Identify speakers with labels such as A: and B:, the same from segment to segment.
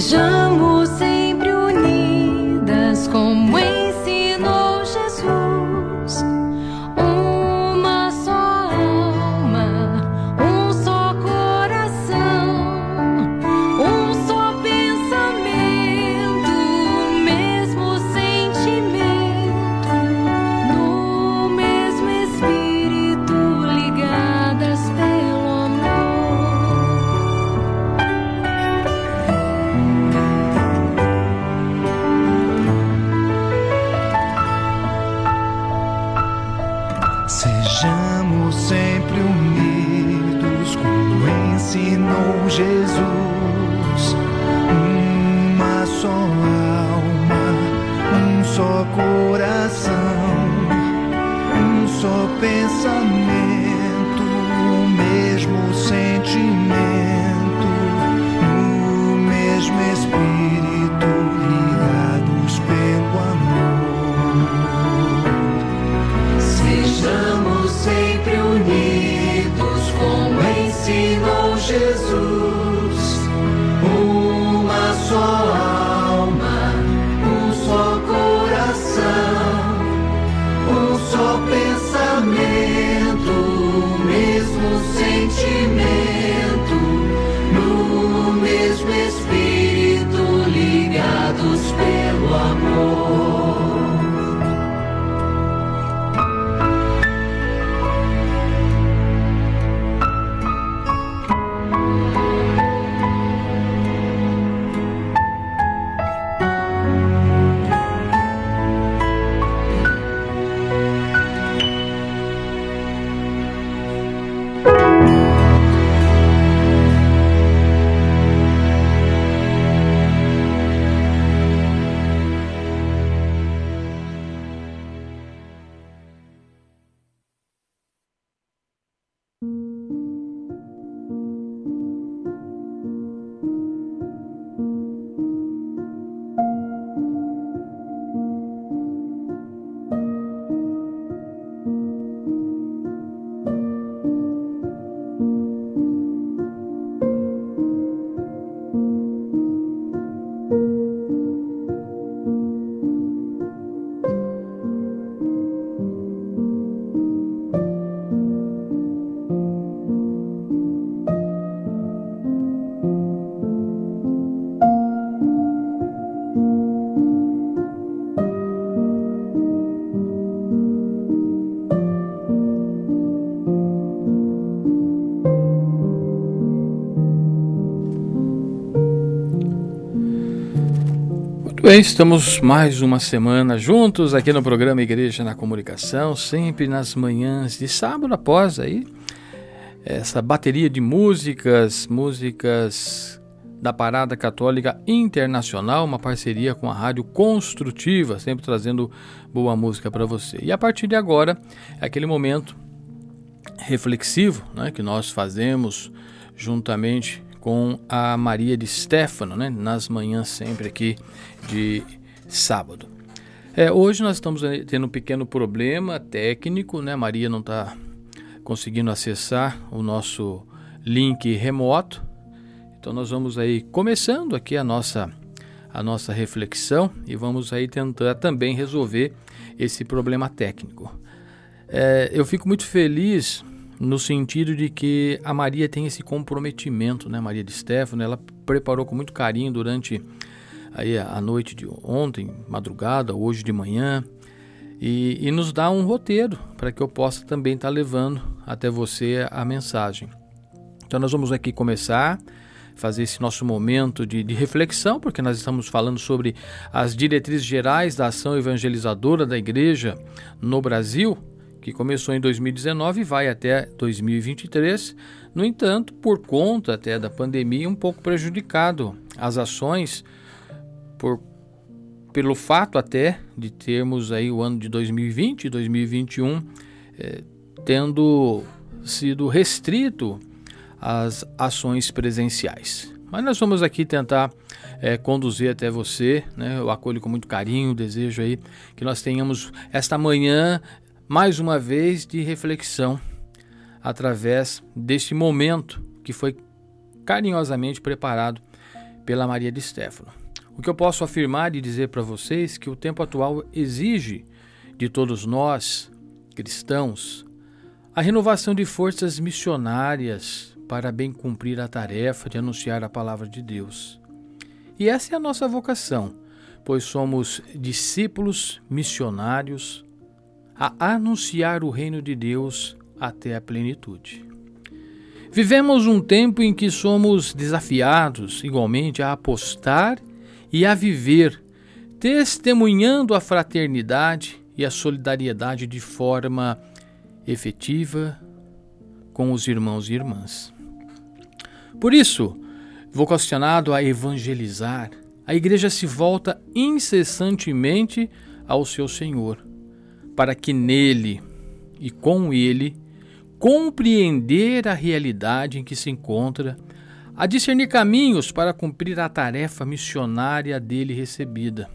A: gens bem, estamos mais uma semana juntos aqui no programa Igreja na Comunicação, sempre nas manhãs de sábado após aí essa bateria de músicas, músicas da Parada Católica Internacional, uma parceria com a Rádio Construtiva, sempre trazendo boa música para você. E a partir de agora é aquele momento reflexivo, né, que nós fazemos juntamente com a Maria de Stefano, né, nas manhãs sempre aqui de sábado. É, hoje nós estamos eh, tendo um pequeno problema técnico, né? Maria não está conseguindo acessar o nosso link remoto. Então nós vamos aí começando aqui a nossa a nossa reflexão e vamos aí tentar também resolver esse problema técnico. É, eu fico muito feliz no sentido de que a Maria tem esse comprometimento, né, Maria de Stefano, ela preparou com muito carinho durante aí a noite de ontem, madrugada, hoje de manhã, e, e nos dá um roteiro para que eu possa também estar tá levando até você a mensagem. Então nós vamos aqui começar fazer esse nosso momento de, de, reflexão, porque nós estamos falando sobre as diretrizes gerais da ação evangelizadora da igreja no Brasil, que começou em 2019 e vai até 2023. No entanto, por conta até da pandemia, um pouco prejudicado as ações por pelo fato até de termos aí o ano de 2020 e 2021 eh, tendo sido restrito às ações presenciais. Mas nós vamos aqui tentar é, conduzir até você, né? Eu acolho com muito carinho, desejo aí que nós tenhamos esta manhã mais uma vez de reflexão através deste momento que foi carinhosamente preparado pela Maria de Stefano. O que eu posso afirmar e dizer para vocês que o tempo atual exige de todos nós, cristãos, a renovação de forças missionárias para bem cumprir a tarefa de anunciar a palavra de Deus. E essa é a nossa vocação, pois somos discípulos missionários a anunciar o reino de Deus até a plenitude. Vivemos um tempo em que somos desafiados igualmente a apostar e a viver, testemunhando a fraternidade e a solidariedade de forma efetiva com os irmãos e irmãs. Por isso, vocacionado a evangelizar, a igreja se volta incessantemente ao seu Senhor, para que nele e com ele compreender a realidade em que se encontra, a discernir caminhos para cumprir a tarefa missionária dele recebida.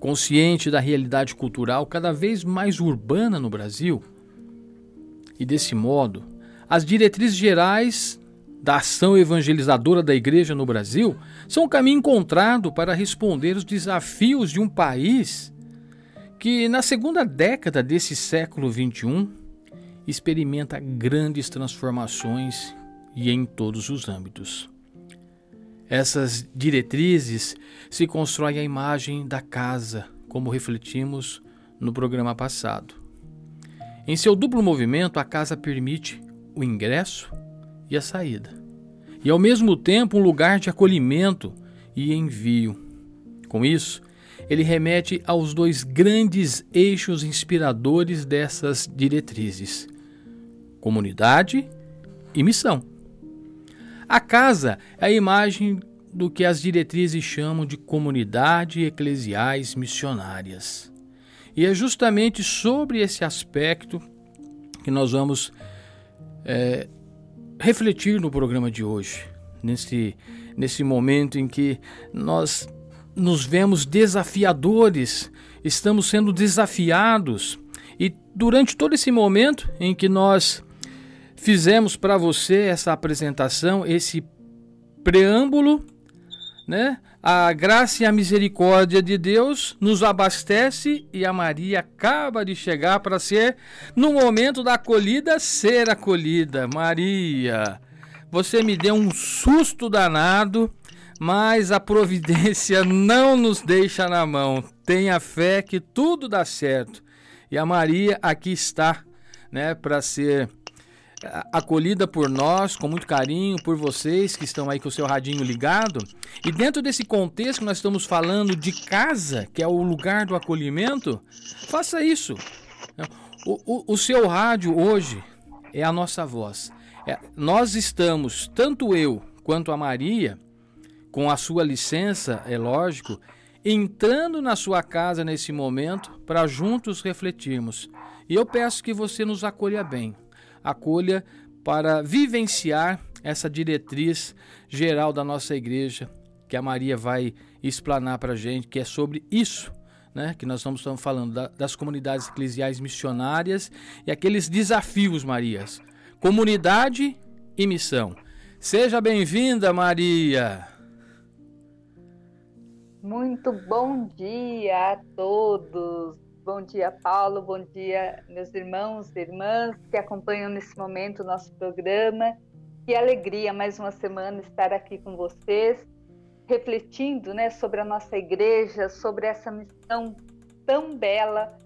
A: Consciente da realidade cultural cada vez mais urbana no Brasil, e desse modo, as diretrizes gerais da ação evangelizadora da igreja no Brasil são o caminho encontrado para responder os desafios de um país que, na segunda década desse século XXI, experimenta grandes transformações e em todos os âmbitos. Essas diretrizes se constroem a imagem da casa, como refletimos no programa passado. Em seu duplo movimento, a casa permite o ingresso e a saída, e ao mesmo tempo um lugar de acolhimento e envio. Com isso, ele remete aos dois grandes eixos inspiradores dessas diretrizes: comunidade e missão. A casa é a imagem do que as diretrizes chamam de comunidade eclesiais missionárias. E é justamente sobre esse aspecto que nós vamos é, refletir no programa de hoje, nesse, nesse momento em que nós nos vemos desafiadores, estamos sendo desafiados, e durante todo esse momento em que nós fizemos para você essa apresentação, esse preâmbulo, né? A graça e a misericórdia de Deus nos abastece e a Maria acaba de chegar para ser, no momento da acolhida, ser acolhida. Maria, você me deu um susto danado, mas a providência não nos deixa na mão. Tenha fé que tudo dá certo. E a Maria aqui está, né, para ser acolhida por nós, com muito carinho, por vocês que estão aí com o seu radinho ligado. E dentro desse contexto que nós estamos falando de casa, que é o lugar do acolhimento, faça isso. O, o, o seu rádio hoje é a nossa voz. É, nós estamos, tanto eu quanto a Maria, com a sua licença, é lógico, entrando na sua casa nesse momento para juntos refletirmos. E eu peço que você nos acolha bem acolha para vivenciar essa diretriz geral da nossa igreja, que a Maria vai explanar para a gente, que é sobre isso, né, que nós estamos falando, da, das comunidades eclesiais missionárias e aqueles desafios, Marias. Comunidade e missão. Seja bem-vinda, Maria!
B: Muito bom dia a todos. Bom dia, Paulo. Bom dia, meus irmãos e irmãs que acompanham nesse momento o nosso programa. Que alegria mais uma semana estar aqui com vocês, refletindo né, sobre a nossa igreja, sobre essa missão tão bela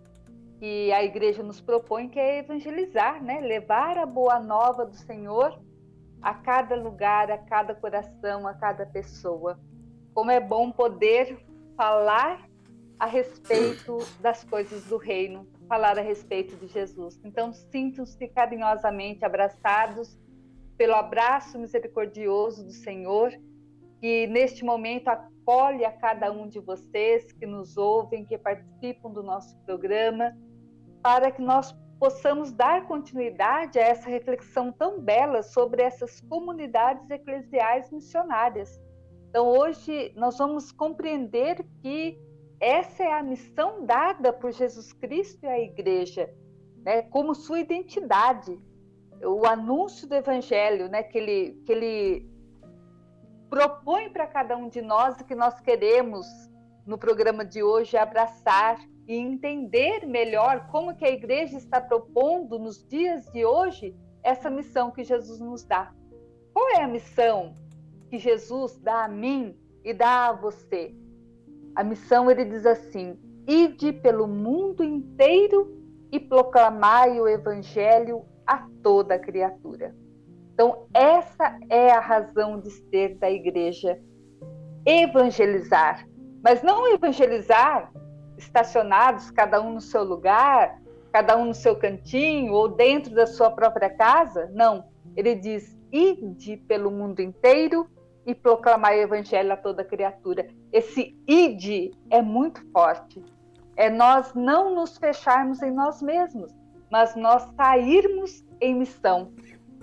B: que a igreja nos propõe, que é evangelizar, né? levar a boa nova do Senhor a cada lugar, a cada coração, a cada pessoa. Como é bom poder falar a respeito das coisas do reino, falar a respeito de Jesus. Então, sintam-se carinhosamente abraçados pelo abraço misericordioso do Senhor, que neste momento acolhe a cada um de vocês que nos ouvem, que participam do nosso programa, para que nós possamos dar continuidade a essa reflexão tão bela sobre essas comunidades eclesiais missionárias. Então, hoje nós vamos compreender que essa é a missão dada por Jesus Cristo e a igreja, né, como sua identidade. O anúncio do evangelho, né, que ele, que ele propõe para cada um de nós o que nós queremos no programa de hoje abraçar e entender melhor como que a igreja está propondo nos dias de hoje essa missão que Jesus nos dá. Qual é a missão que Jesus dá a mim e dá a você? A missão ele diz assim: ide pelo mundo inteiro e proclamai o evangelho a toda criatura. Então, essa é a razão de ser da igreja evangelizar, mas não evangelizar estacionados, cada um no seu lugar, cada um no seu cantinho ou dentro da sua própria casa. Não. Ele diz: ide pelo mundo inteiro e proclamar o evangelho a toda criatura. Esse ide é muito forte. É nós não nos fecharmos em nós mesmos, mas nós sairmos em missão.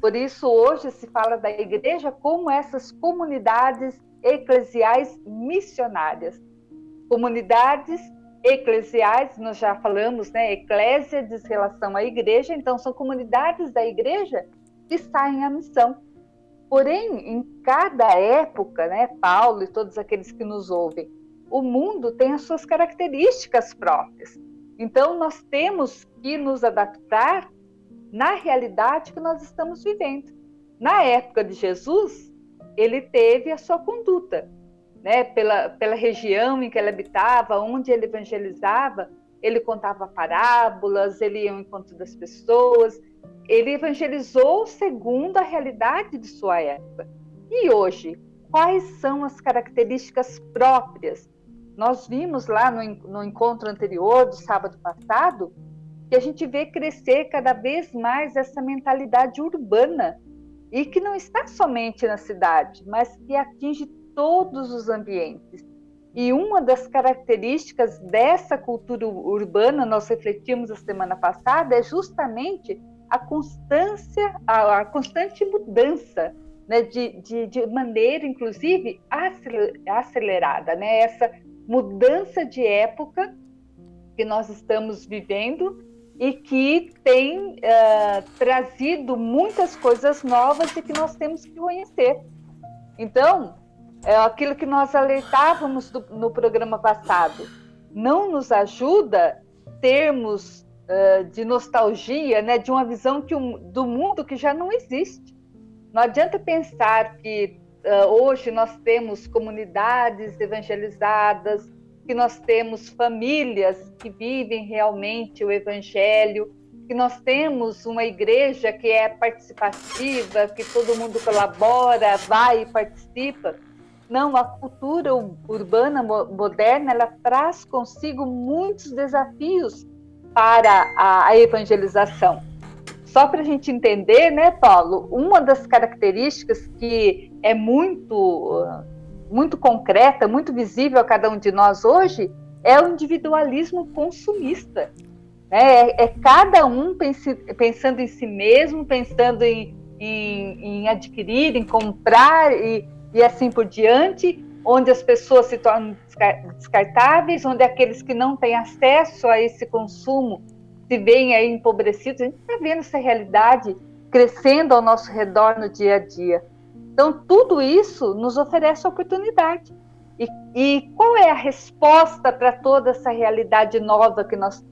B: Por isso, hoje se fala da igreja como essas comunidades eclesiais missionárias. Comunidades eclesiais, nós já falamos, né? Eclésia diz relação à igreja, então são comunidades da igreja que saem à missão. Porém, em cada época, né, Paulo e todos aqueles que nos ouvem, o mundo tem as suas características próprias. Então, nós temos que nos adaptar na realidade que nós estamos vivendo. Na época de Jesus, ele teve a sua conduta, né, pela, pela região em que ele habitava, onde ele evangelizava, ele contava parábolas, ele ia ao encontro das pessoas, ele evangelizou segundo a realidade de sua época. E hoje, quais são as características próprias? Nós vimos lá no, no encontro anterior, do sábado passado, que a gente vê crescer cada vez mais essa mentalidade urbana e que não está somente na cidade, mas que atinge todos os ambientes. E uma das características dessa cultura urbana, nós refletimos a semana passada, é justamente a constância, a, a constante mudança, né, de, de, de, maneira, inclusive, acelerada, né, essa mudança de época que nós estamos vivendo e que tem uh, trazido muitas coisas novas e que nós temos que conhecer. Então, é aquilo que nós alertávamos do, no programa passado. Não nos ajuda termos de nostalgia, né, de uma visão que do mundo que já não existe. Não adianta pensar que uh, hoje nós temos comunidades evangelizadas, que nós temos famílias que vivem realmente o evangelho, que nós temos uma igreja que é participativa, que todo mundo colabora, vai e participa. Não, a cultura urbana moderna ela traz consigo muitos desafios para a, evangelização. Só para a gente entender, né, Paulo, uma das características que é muito, muito concreta, muito visível a cada um de nós hoje, é o individualismo consumista. Né? É, é cada um pense, pensando em si mesmo, pensando em, em, em adquirir, em comprar e, e assim por diante, onde as pessoas se tornam descartáveis, onde aqueles que não têm acesso a esse consumo se veem aí empobrecidos. A gente está vendo essa realidade crescendo ao nosso redor no dia a dia. Então, tudo isso nos oferece oportunidade. E, e qual é a resposta para toda essa realidade nova que nós,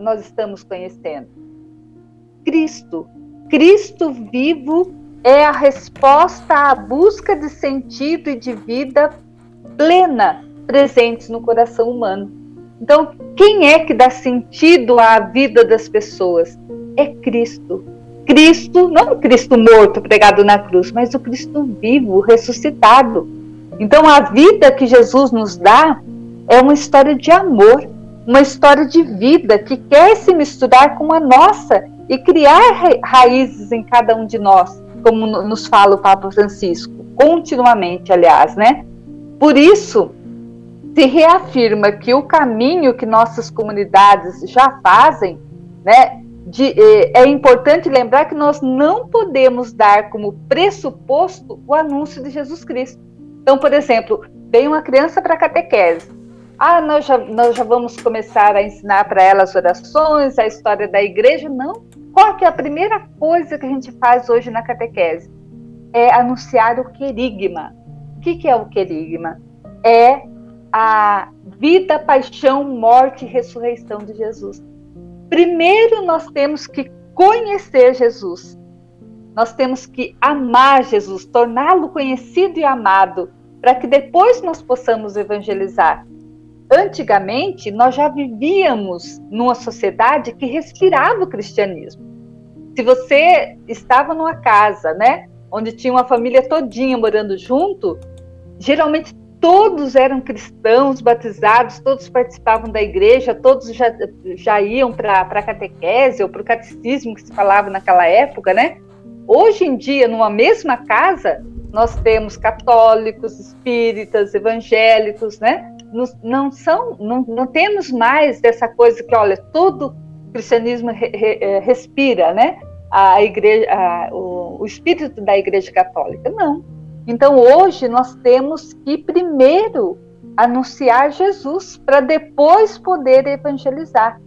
B: nós estamos conhecendo? Cristo. Cristo vivo é a resposta à busca de sentido e de vida plena presentes no coração humano. Então, quem é que dá sentido à vida das pessoas? É Cristo. Cristo, não o Cristo morto pregado na cruz, mas o Cristo vivo, ressuscitado. Então, a vida que Jesus nos dá é uma história de amor, uma história de vida que quer se misturar com a nossa e criar raízes em cada um de nós como nos fala o Papa Francisco, continuamente, aliás, né? Por isso, se reafirma que o caminho que nossas comunidades já fazem, né, de, é importante lembrar que nós não podemos dar como pressuposto o anúncio de Jesus Cristo. Então, por exemplo, vem uma criança para a catequese. Ah, nós já, nós já vamos começar a ensinar para ela as orações, a história da igreja. Não, qual que é a primeira coisa que a gente faz hoje na catequese? É anunciar o querigma. O que, que é o querigma? É a vida, paixão, morte e ressurreição de Jesus. Primeiro nós temos que conhecer Jesus. Nós temos que amar Jesus, torná-lo conhecido e amado, para que depois nós possamos evangelizar. Antigamente, nós já vivíamos numa sociedade que respirava o cristianismo. Se você estava numa casa, né, onde tinha uma família todinha morando junto, geralmente todos eram cristãos, batizados, todos participavam da igreja, todos já, já iam para a catequese ou para o catecismo que se falava naquela época, né? Hoje em dia, numa mesma casa, nós temos católicos, espíritas, evangélicos, né? não são, não, não temos mais dessa coisa que, olha, todo cristianismo re, re, é, respira, né? A igreja, a, o, o espírito da Igreja Católica. Não. Então hoje nós temos que primeiro anunciar Jesus para depois poder evangelizar.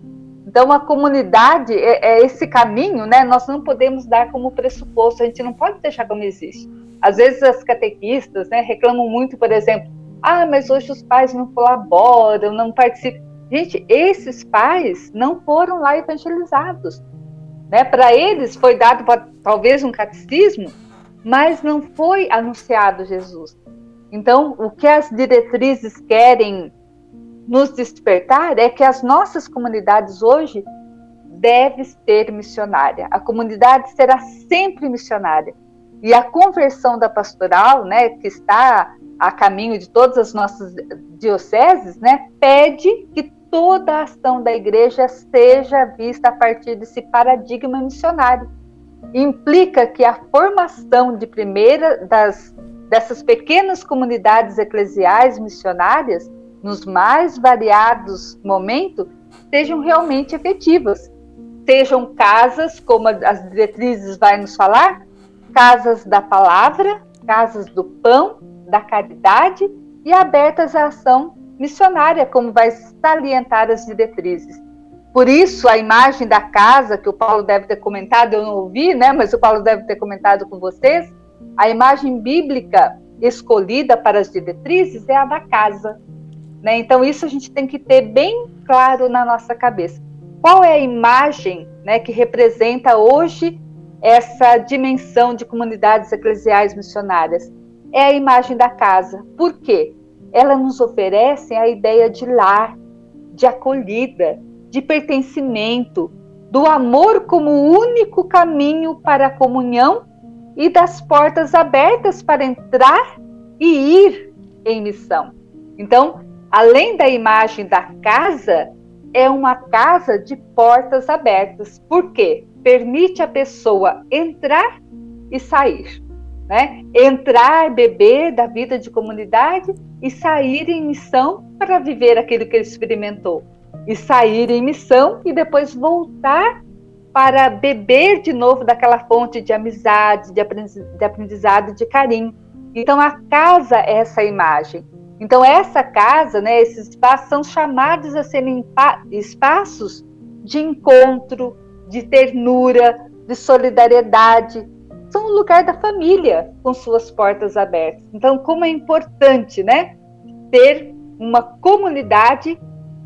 B: Então a comunidade é, é, esse caminho, né? Nós não podemos dar como pressuposto. A gente não pode deixar como existe. Às vezes as catequistas, né, reclamam muito, por exemplo, ah, mas hoje os pais não colaboram, não participam. Gente, esses pais não foram lá evangelizados. Né? Para eles foi dado talvez um catecismo, mas não foi anunciado Jesus. Então, o que as diretrizes querem nos despertar é que as nossas comunidades hoje devem ser missionária. A comunidade será sempre missionária. E a conversão da pastoral, né, que está a caminho de todas as nossas dioceses, né, pede que toda a ação da igreja seja vista a partir desse paradigma missionário. Implica que a formação de primeira das dessas pequenas comunidades eclesiais missionárias nos mais variados momentos sejam realmente efetivas. Sejam casas, como as diretrizes vai nos falar, casas da palavra, casas do pão, da caridade e abertas à ação missionária, como vai salientar as diretrizes. Por isso, a imagem da casa, que o Paulo deve ter comentado, eu não ouvi, né, mas o Paulo deve ter comentado com vocês, a imagem bíblica escolhida para as diretrizes é a da casa. Né? Então, isso a gente tem que ter bem claro na nossa cabeça. Qual é a imagem né, que representa hoje essa dimensão de comunidades eclesiais missionárias? É a imagem da casa. Por quê? Ela nos oferece a ideia de lar, de acolhida, de pertencimento, do amor como único caminho para a comunhão e das portas abertas para entrar e ir em missão. Então, além da imagem da casa, é uma casa de portas abertas. Por quê? Permite a pessoa entrar e sair né? Entrar, beber da vida de comunidade e sair em missão para viver aquilo que ele experimentou. E sair em missão e depois voltar para beber de novo daquela fonte de amizade, de aprendizado, de carinho. Então a casa é essa imagem. Então essa casa, né, esses espaços são chamados a serem espaços de encontro, de ternura, de solidariedade, são o lugar da família com suas portas abertas. Então, como é importante, né, ter uma comunidade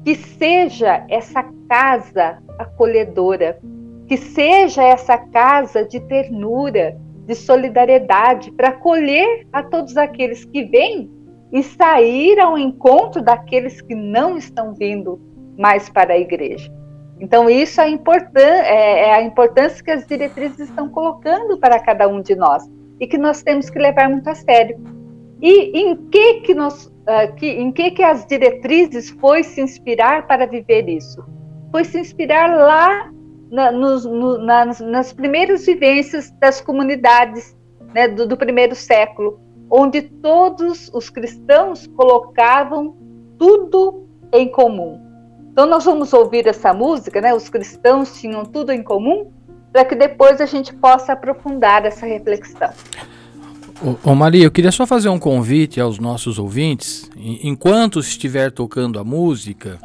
B: que seja essa casa acolhedora, que seja essa casa de ternura, de solidariedade, para acolher a todos aqueles que vêm e sair ao encontro daqueles que não estão vindo mais para a igreja. Então, isso é, importan é, é a importância que as diretrizes estão colocando para cada um de nós e que nós temos que levar muito a sério. E em que que nós, uh, que, em que que as diretrizes foi se inspirar para viver isso? Foi se inspirar lá na, no, nas, nas, primeiras vivências das comunidades né, do, do primeiro século, onde todos os cristãos colocavam tudo em comum. Então nós vamos ouvir essa música, né? Os cristãos tinham tudo em comum, para que depois a gente possa aprofundar essa reflexão.
A: Ô, Maria, eu queria só fazer um convite aos nossos ouvintes. Enquanto estiver tocando a música,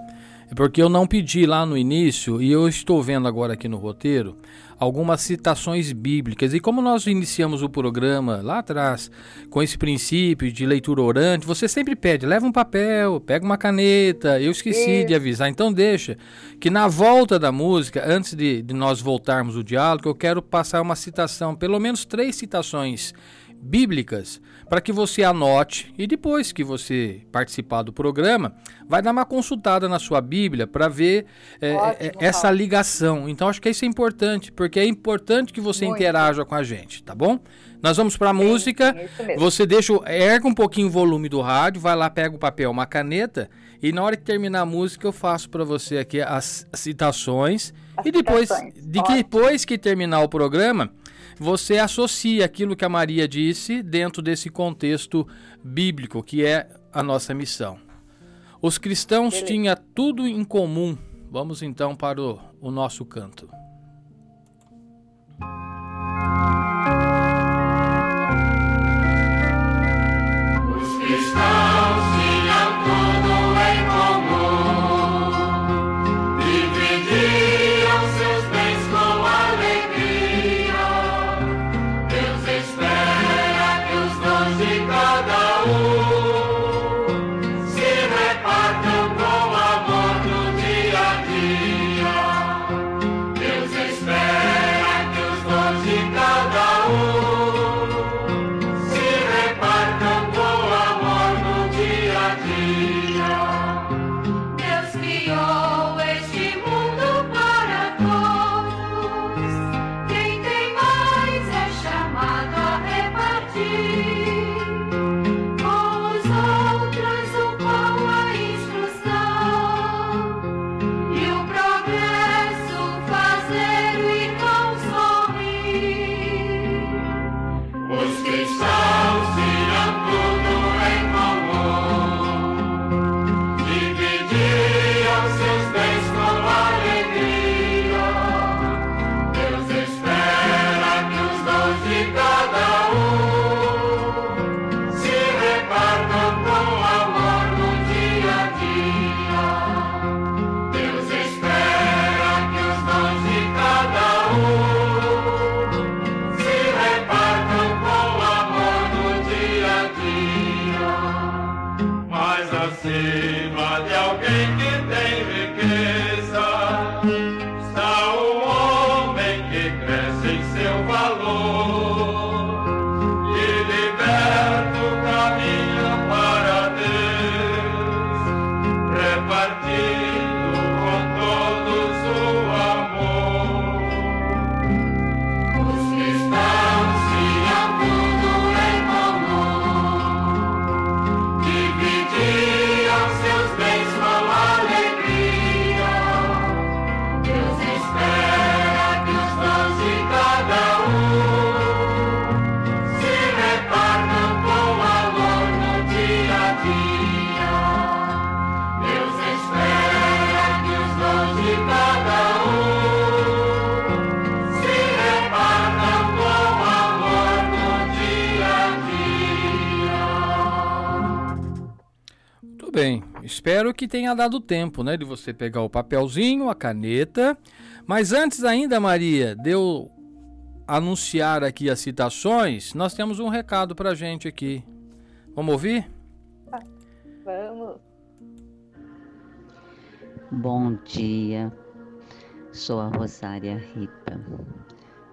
A: É porque eu não pedi lá no início e eu estou vendo agora aqui no roteiro algumas citações bíblicas. E como nós iniciamos o programa lá atrás com esse princípio de leitura orante, você sempre pede, leva um papel, pega uma caneta. Eu esqueci de avisar, então deixa que na volta da música, antes de, de nós voltarmos o diálogo, eu quero passar uma citação, pelo menos três citações bíblicas para que você anote e depois que você participar do programa, vai dar uma consultada na sua Bíblia para ver é, Ótimo, é, essa ligação. Então acho que isso é importante, porque é importante que você Muito. interaja com a gente, tá bom? Nós vamos para a música. Você deixa, erga um pouquinho o volume do rádio, vai lá, pega o papel, uma caneta e na hora que terminar a música eu faço para você aqui as citações as e depois de que depois que terminar o programa, você associa aquilo que a Maria disse dentro desse contexto bíblico, que é a nossa missão. Os cristãos tinham tudo em comum. Vamos então para o, o nosso canto. Espero que tenha dado tempo, né, de você pegar o papelzinho, a caneta. Mas antes ainda, Maria, de eu anunciar aqui as citações, nós temos um recado pra gente aqui. Vamos ouvir?
B: Vamos.
C: Bom dia. Sou a Rosária Ripa.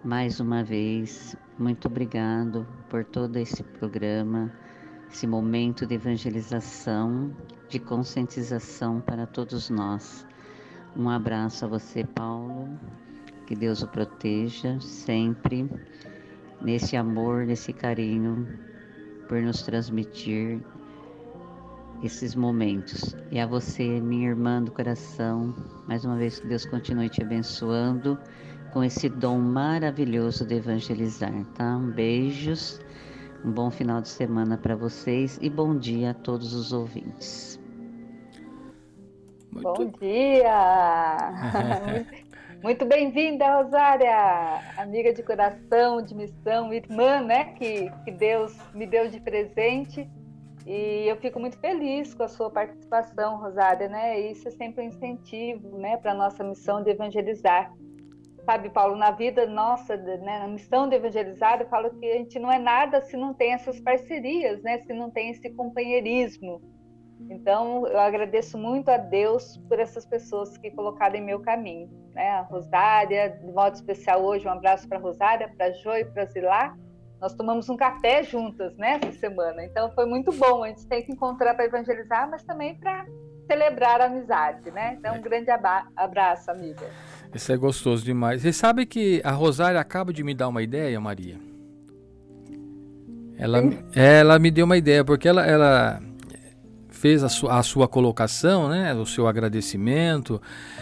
C: Mais uma vez, muito obrigado por todo esse programa, esse momento de evangelização de conscientização para todos nós. Um abraço a você, Paulo. Que Deus o proteja sempre nesse amor, nesse carinho por nos transmitir esses momentos. E a você, minha irmã do coração, mais uma vez que Deus continue te abençoando com esse dom maravilhoso de evangelizar, tá? Um beijos, um bom final de semana para vocês e bom dia a todos os ouvintes.
B: Muito... Bom dia! Muito bem-vinda, Rosária, amiga de coração, de missão, irmã, né? Que, que Deus me deu de presente. E eu fico muito feliz com a sua participação, Rosária, né? Isso é sempre um incentivo, né, para a nossa missão de evangelizar. Sabe, Paulo, na vida nossa, né, na missão de evangelizar, eu falo que a gente não é nada se não tem essas parcerias, né? Se não tem esse companheirismo. Então, eu agradeço muito a Deus por essas pessoas que colocaram em meu caminho, né? A Rosária, de modo especial hoje, um abraço para a Rosária, para a Jo e para a Zilá, nós tomamos um café juntas, né, essa semana. Então foi muito bom. A gente tem que encontrar para evangelizar, mas também para celebrar a amizade, né? Então um grande abraço, amiga.
A: Isso é gostoso demais. Você sabe que a Rosária acaba de me dar uma ideia, Maria? Ela, ela me deu uma ideia, porque ela, ela fez a, su, a sua colocação, né? O seu agradecimento.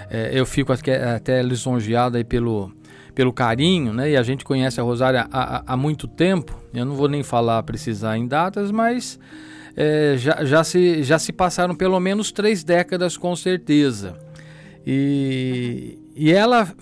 A: É, eu fico até, até lisonjeado aí pelo pelo carinho, né? E a gente conhece a Rosária há, há muito tempo. Eu não vou nem falar, precisar em datas, mas é, já, já, se, já se passaram pelo menos três décadas com certeza. E, e ela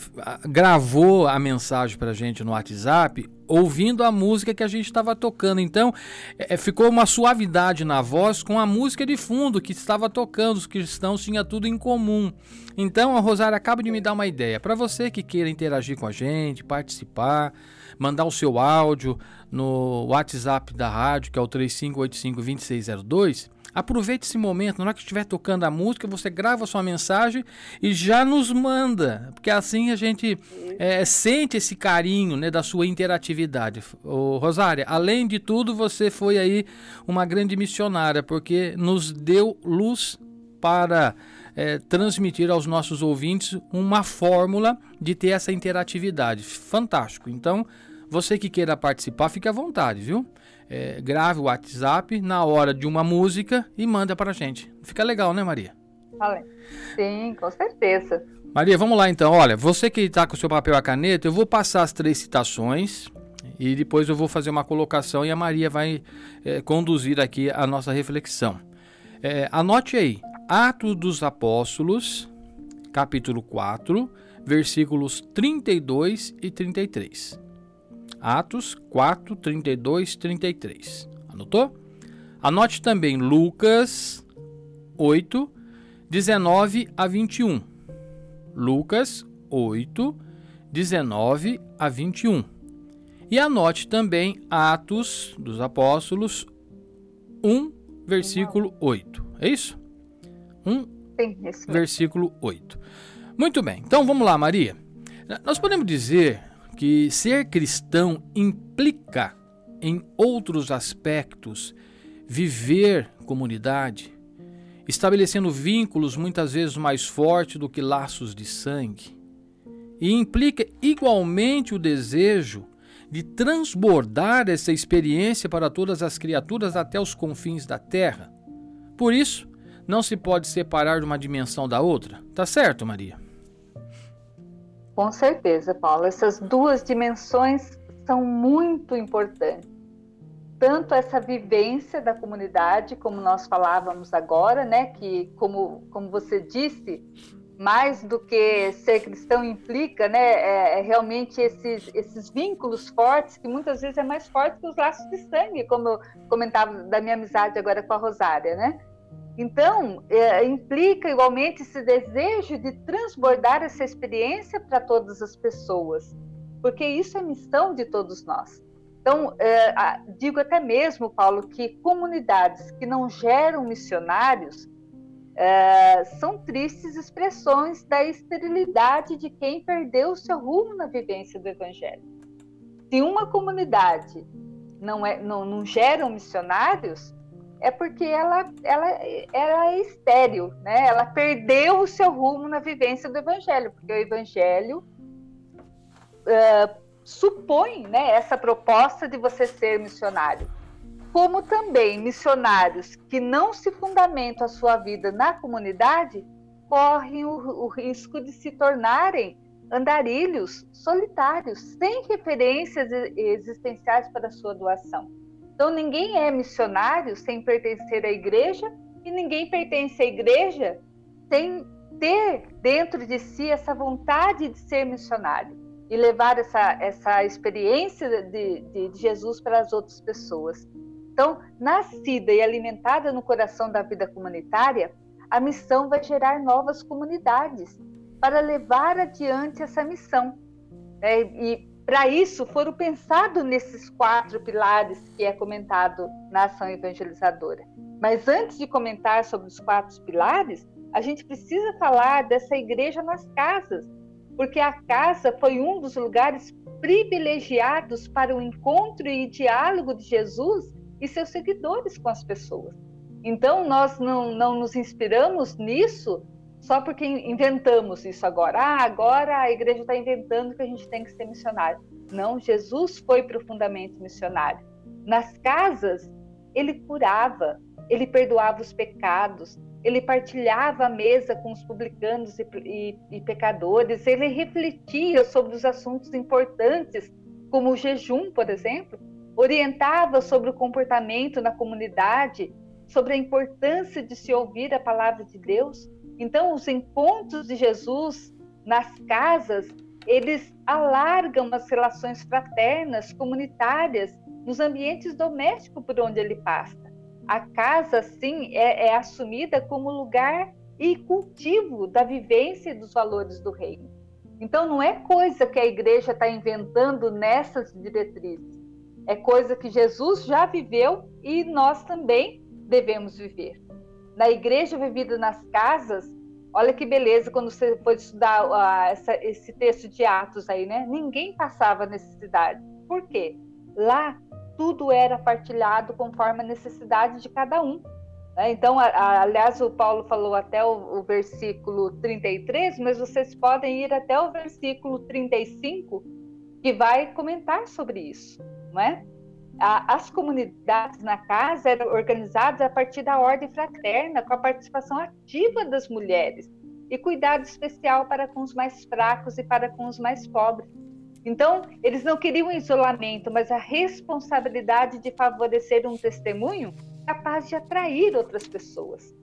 A: gravou a mensagem para a gente no WhatsApp ouvindo a música que a gente estava tocando. Então, é, ficou uma suavidade na voz com a música de fundo que estava tocando. Os cristãos tinham tudo em comum. Então, a Rosária acaba de me dar uma ideia. Para você que queira interagir com a gente, participar, mandar o seu áudio no WhatsApp da rádio, que é o 3585-2602, aproveite esse momento. Na hora que estiver tocando a música, você grava sua mensagem e já nos manda, porque assim a gente é, sente esse carinho né, da sua interatividade. Ô, Rosária, além de tudo, você foi aí uma grande missionária, porque nos deu luz para é, transmitir aos nossos ouvintes uma fórmula de ter essa interatividade. Fantástico. Então, você que queira participar, fique à vontade, viu? É, grave o WhatsApp na hora de uma música e manda para a gente. Fica legal, né, Maria?
B: Sim, com certeza.
A: Maria, vamos lá então. Olha, você que está com o seu papel e a caneta, eu vou passar as três citações e depois eu vou fazer uma colocação e a Maria vai é, conduzir aqui a nossa reflexão. É, anote aí, Atos dos Apóstolos, capítulo 4, versículos 32 e 33. Atos 4, 32, 33. Anotou? Anote também Lucas 8, 19 a 21. Lucas 8, 19 a 21. E anote também Atos dos Apóstolos 1, versículo 8. É isso? 1, Sim, versículo 8. Muito bem, então vamos lá, Maria. Nós podemos dizer que ser cristão implica, em outros aspectos, viver comunidade, estabelecendo vínculos muitas vezes mais fortes do que laços de sangue. E implica igualmente o desejo de transbordar essa experiência para todas as criaturas até os confins da terra. Por isso, não se pode separar de uma dimensão da outra. Tá certo, Maria?
B: Com certeza, Paulo. Essas duas dimensões são muito importantes. Tanto essa vivência da comunidade, como nós falávamos agora, né, que como, como você disse, mais do que ser cristão implica, né, é, é realmente esses, esses vínculos fortes, que muitas vezes é mais forte que os laços de sangue, como eu comentava da minha amizade agora com a Rosária, né? Então, é, implica igualmente esse desejo de transbordar essa experiência para todas as pessoas, porque isso é missão de todos nós. Então, é, digo até mesmo, Paulo, que comunidades que não geram missionários é, são tristes expressões da esterilidade de quem perdeu o seu rumo na vivência do Evangelho. Se uma comunidade não, é, não, não missionários, é porque ela, ela, ela é estéril, né? Ela perdeu o seu rumo na vivência do Evangelho, porque o Evangelho uh, supõe né, essa proposta de você ser missionário. Como também missionários que não se fundamentam a sua vida na comunidade correm o, o risco de se tornarem andarilhos solitários, sem referências existenciais para a sua doação. Então, ninguém é missionário sem pertencer à igreja e ninguém pertence à igreja sem ter dentro de si essa vontade de ser missionário e levar essa, essa experiência de, de, de Jesus para as outras pessoas. Então, nascida e alimentada no coração da vida comunitária, a missão vai gerar novas comunidades para levar adiante essa missão. É, e para isso foram pensados nesses quatro pilares que é comentado na ação evangelizadora. Mas antes de comentar sobre os quatro pilares, a gente precisa falar dessa igreja nas casas, porque a casa foi um dos lugares privilegiados para o encontro e diálogo de Jesus e seus seguidores com as pessoas. Então, nós não, não nos inspiramos nisso só porque inventamos isso agora. Ah, agora a igreja está inventando que a gente tem que ser missionário. Não, Jesus foi profundamente missionário. Nas casas, ele curava, ele perdoava os pecados, ele partilhava a mesa com os publicanos e, e, e pecadores, ele refletia sobre os assuntos importantes, como o jejum, por exemplo, orientava sobre o comportamento na comunidade, sobre a importância de se ouvir a palavra de Deus. Então, os encontros de Jesus nas casas, eles alargam as relações fraternas, comunitárias, nos ambientes domésticos por onde ele passa. A casa, sim, é, é assumida como lugar e cultivo da vivência e dos valores do reino. Então, não é coisa que a igreja está inventando nessas diretrizes. É coisa que Jesus já viveu e nós também devemos viver. Na igreja vivida nas casas, olha que beleza quando você for estudar uh, essa, esse texto de Atos aí, né? Ninguém passava necessidade. Por quê? Lá tudo era partilhado conforme a necessidade de cada um. Né? Então, a, a, aliás, o Paulo falou até o, o, versículo 33, mas vocês podem ir até o versículo 35, que vai comentar sobre isso. Não é? A, as comunidades na casa eram organizadas a partir da ordem fraterna, com a participação ativa das mulheres e cuidado especial para com os mais fracos e para com os mais pobres. Então, eles não queriam isolamento, mas a responsabilidade de favorecer um testemunho capaz de atrair outras pessoas.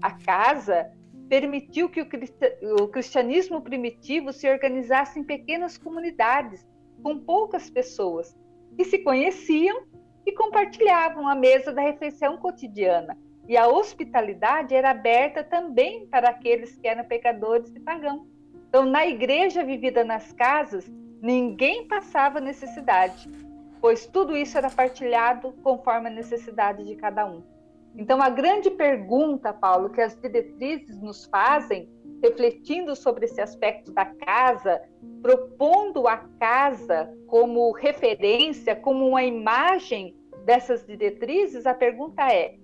B: A casa permitiu que o cristianismo primitivo se organizasse em pequenas comunidades, com poucas pessoas, que se conheciam e compartilhavam a mesa da refeição cotidiana. E a hospitalidade era aberta também para aqueles que eram pecadores e pagãos. Então, na igreja vivida nas casas, ninguém passava necessidade, pois tudo isso era partilhado conforme a necessidade de cada um. Então, a grande pergunta, Paulo, que as diretrizes nos fazem refletindo sobre esse aspecto da casa, propondo a casa como referência, como uma imagem dessas diretrizes, a pergunta é: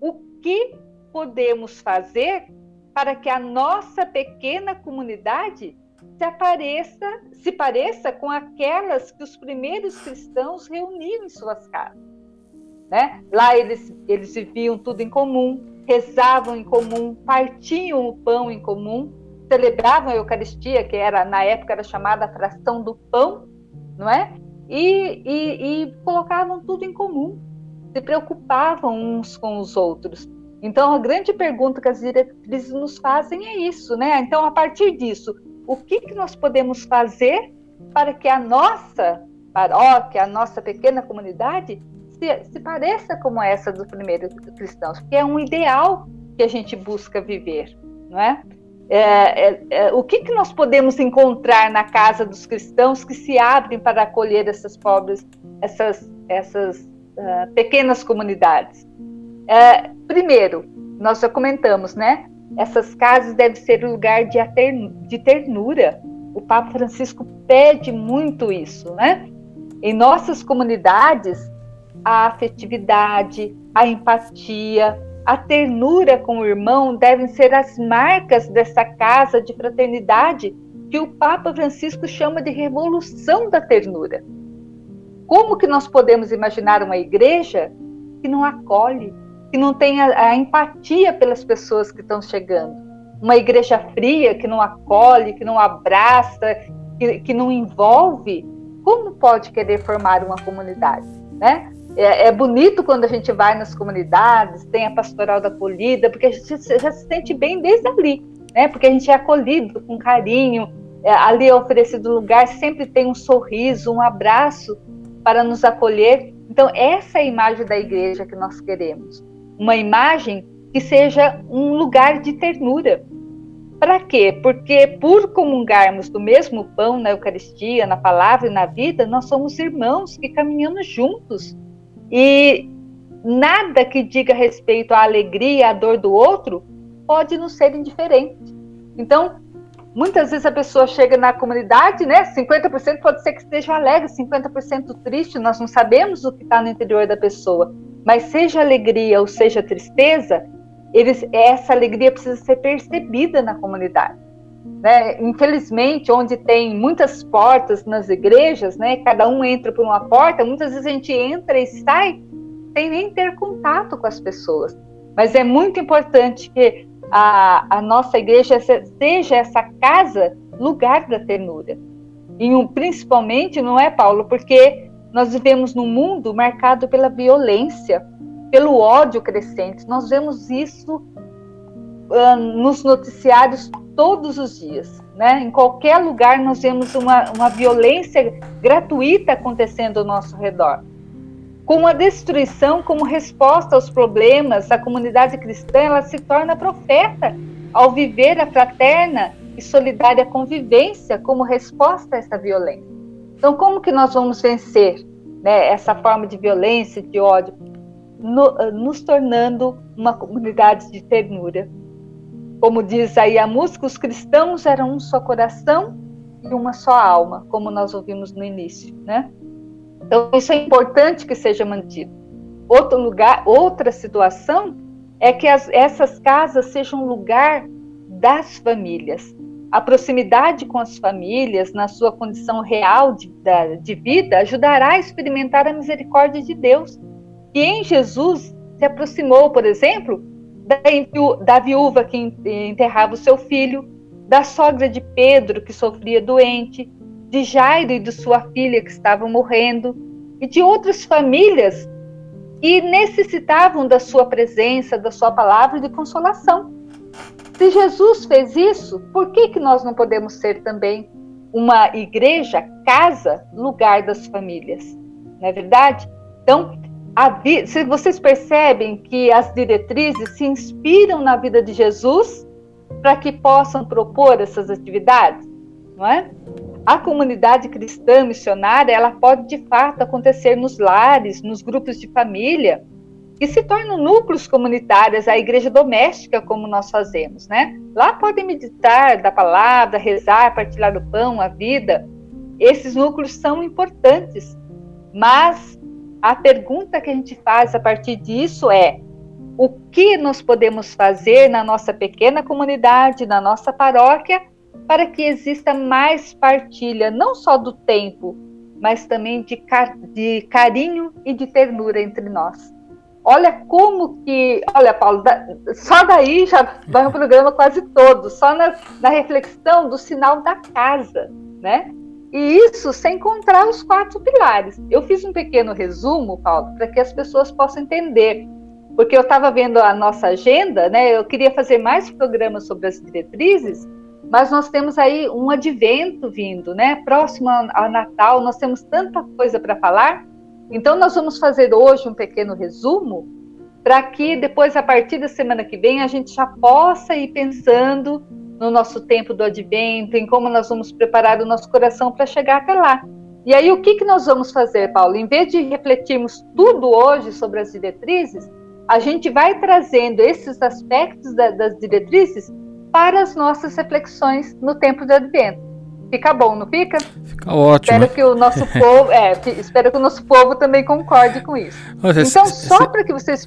B: o que podemos fazer para que a nossa pequena comunidade se apareça, se pareça com aquelas que os primeiros cristãos reuniam em suas casas? Né? Lá eles, eles viviam tudo em comum, rezavam em comum, partiam o pão em comum, celebravam a Eucaristia, que era na época era chamada a fração do pão, não é? E, e, e colocavam tudo em comum, se preocupavam uns com os outros. Então, a grande pergunta que as diretrizes nos fazem é isso, né? Então, a partir disso, o que, que nós podemos fazer para que a nossa paróquia, a nossa pequena comunidade, se, se pareça como essa dos primeiros cristãos, porque é um ideal que a gente busca viver, não é? É, é, é, o que, que nós podemos encontrar na casa dos cristãos que se abrem para acolher essas pobres, essas, essas uh, pequenas comunidades? É, primeiro, nós já comentamos, né? Essas casas devem ser um lugar de, de ternura. O Papa Francisco pede muito isso, né? Em nossas comunidades, a afetividade, a empatia, a ternura com o irmão devem ser as marcas dessa casa de fraternidade que o Papa Francisco chama de revolução da ternura. Como que nós podemos imaginar uma igreja que não acolhe, que não tem a, a empatia pelas pessoas que estão chegando? Uma igreja fria que não acolhe, que não abraça, que, que não envolve? Como pode querer formar uma comunidade? Né? É, é, bonito quando a gente vai nas comunidades, tem a pastoral da acolhida, porque a gente já se sente bem desde ali, né? Porque a gente é acolhido com carinho, é, ali é oferecido lugar, sempre tem um sorriso, um abraço para nos acolher. Então, essa é a imagem da igreja que nós queremos. Uma imagem que seja um lugar de ternura. Para quê? Porque por comungarmos do mesmo pão na Eucaristia, na palavra e na vida, nós somos irmãos que caminhamos juntos. E nada que diga respeito à alegria à dor do outro pode nos ser indiferente. Então, muitas vezes a pessoa chega na comunidade, né? 50% pode ser que esteja alegre, 50% triste, nós não sabemos o que está no interior da pessoa. Mas seja alegria ou seja tristeza, eles, essa alegria precisa ser percebida na comunidade. Né? Infelizmente, onde tem muitas portas nas igrejas, né? cada um entra por uma porta, muitas vezes a gente entra e sai sem nem ter contato com as pessoas. Mas é muito importante que a, a nossa igreja seja essa casa, lugar da ternura. E um, principalmente, não é, Paulo? Porque nós vivemos num mundo marcado pela violência, pelo ódio crescente. Nós vemos isso nos noticiários todos os dias. Né? Em qualquer lugar nós vemos uma, uma violência gratuita acontecendo ao nosso redor. Com a destruição como resposta aos problemas, a comunidade cristã ela se torna profeta ao viver a fraterna e solidária convivência como resposta a essa violência. Então, como que nós vamos vencer né, essa forma de violência, de ódio? no, nos tornando uma comunidade de ternura. Como diz aí a música, os cristãos eram um só coração e uma só alma, como nós ouvimos no início, né? Então isso é importante que seja mantido. Outro lugar, outra situação é que as, essas casas sejam lugar das famílias. A proximidade com as famílias, na sua condição real de, de vida, ajudará a experimentar a misericórdia de Deus que em Jesus se aproximou, por exemplo, da viúva que enterrava o seu filho, da sogra de Pedro que sofria doente, de Jairo e de sua filha que estavam morrendo, e de outras famílias que necessitavam da sua presença, da sua palavra de consolação. Se Jesus fez isso, por que, que nós não podemos ser também uma igreja, casa, lugar das famílias? Não é verdade? Então, vi... se vocês percebem que as diretrizes se inspiram na vida de Jesus para que possam propor essas atividades, não é? A comunidade cristã missionária, ela pode de fato acontecer nos lares, nos grupos de família, que se tornam núcleos comunitários, a igreja doméstica, como nós fazemos, né? Lá podem meditar da palavra, rezar, partilhar o pão, a vida. Esses núcleos são importantes, mas a pergunta que a gente faz a partir disso é: o que nós podemos fazer na nossa pequena comunidade, na nossa paróquia, para que exista mais partilha, não só do tempo, mas também de, car de carinho e de ternura entre nós? Olha como que, olha, Paulo, da, só daí já vai um programa quase todo, só na, na reflexão do sinal da casa, né? E isso sem contar os quatro pilares. Eu fiz um pequeno resumo, Paulo, para que as pessoas possam entender. Porque eu estava vendo a nossa agenda, né? Eu queria fazer mais programas sobre as diretrizes, mas nós temos aí um advento vindo, né? Próximo ao Natal, nós temos tanta coisa para falar. Então, nós vamos fazer hoje um pequeno resumo para que depois, a partir da semana que vem, a gente já possa ir pensando no nosso tempo do advento, em como nós vamos preparar o nosso coração para chegar até lá. E aí, o que, que nós vamos fazer, Paulo? Em vez de refletirmos tudo hoje sobre as diretrizes, a gente vai trazendo esses aspectos da, das diretrizes para as nossas reflexões no tempo do advento. Fica bom, não fica?
A: Fica ótimo.
B: Espero que o nosso povo, é, espero que o nosso povo também concorde com isso. então, só para que vocês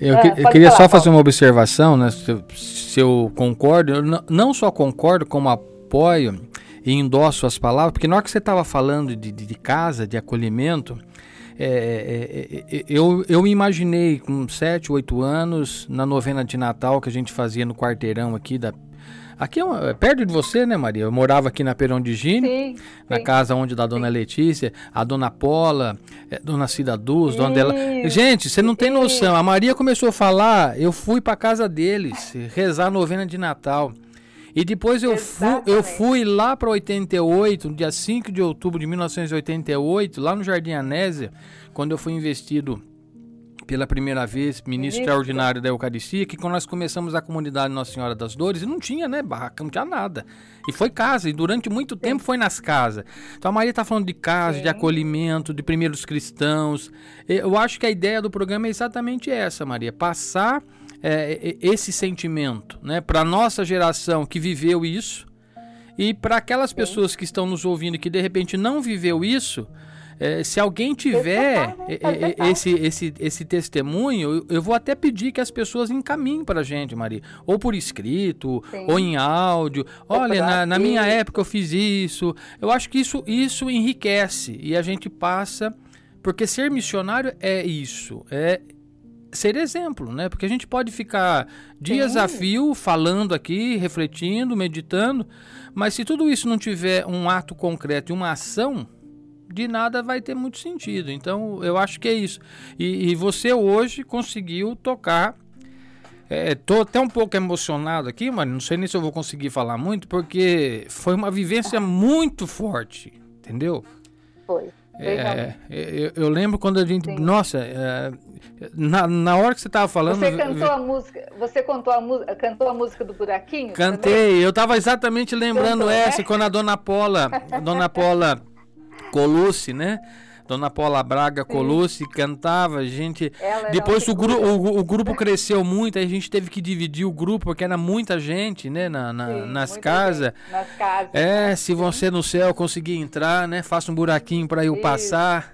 A: eu, é, que, eu queria falar, só fazer uma observação, né? Se, se eu concordo, eu não só concordo, como apoio e endosso as palavras, porque na hora que você estava falando de, de, de, casa, de acolhimento, é, é, é, é eu, eu me imaginei com 7, 8 anos, na novena de Natal que a gente fazia no quarteirão aqui da Aqui é, uma, é, perto de você, né, Maria? Eu morava aqui na Perão de Gine, sim, na sim. casa onde da dona sim. Letícia, a dona Paula, é, dona Cida Duz, dona dela. Gente, você não tem noção. A Maria começou a falar, eu fui para casa deles, rezar a novena de Natal. E depois eu fui, eu fui lá para 88, no dia 5 de outubro de 1988, lá no Jardim Anésia, quando eu fui investido pela primeira vez, ministro extraordinário da Eucaristia, que quando nós começamos a comunidade Nossa Senhora das Dores, não tinha, né, barraca, não tinha nada. E foi casa, e durante muito Sim. tempo foi nas casas. Então a Maria está falando de casa, Sim. de acolhimento, de primeiros cristãos. Eu acho que a ideia do programa é exatamente essa, Maria, passar é, esse sentimento, né, para nossa geração que viveu isso e para aquelas pessoas que estão nos ouvindo que de repente não viveu isso, é, se alguém tiver esse, esse, esse testemunho, eu vou até pedir que as pessoas encaminhem para a gente, Maria. Ou por escrito, Sim. ou em áudio. Olha, na, na, minha época eu fiz isso. Eu acho que isso, isso enriquece e a gente passa. Porque ser missionário é isso. É ser exemplo, né? Porque a gente pode ficar dias Sim. a fio falando aqui, refletindo, meditando, mas se tudo isso não tiver um ato concreto e uma ação, de nada vai ter muito sentido. Então, eu acho que é isso. E, e você hoje conseguiu tocar. É, tô até um pouco emocionado aqui, mas não sei nem se eu vou conseguir falar muito, porque foi uma vivência muito forte, entendeu?
B: Foi.
A: É, eu, eu, lembro quando a gente. Sim. Nossa, é, na, na hora que você estava falando.
B: Você cantou a música. Você cantou a, música, cantou a música do Buraquinho?
A: Cantei, também? eu estava exatamente lembrando cantou, essa, né? quando a dona Paula. A dona Paula Colucci, né? Dona Paula Braga Colucci cantava, a gente. Depois o, gru o, o, grupo cresceu muito, aí a gente teve que dividir o grupo, porque era muita gente, né? Na, na Sim, nas casas.
B: Nas casas.
A: É, se você no céu conseguir entrar, né? Faça um buraquinho para eu Isso. passar.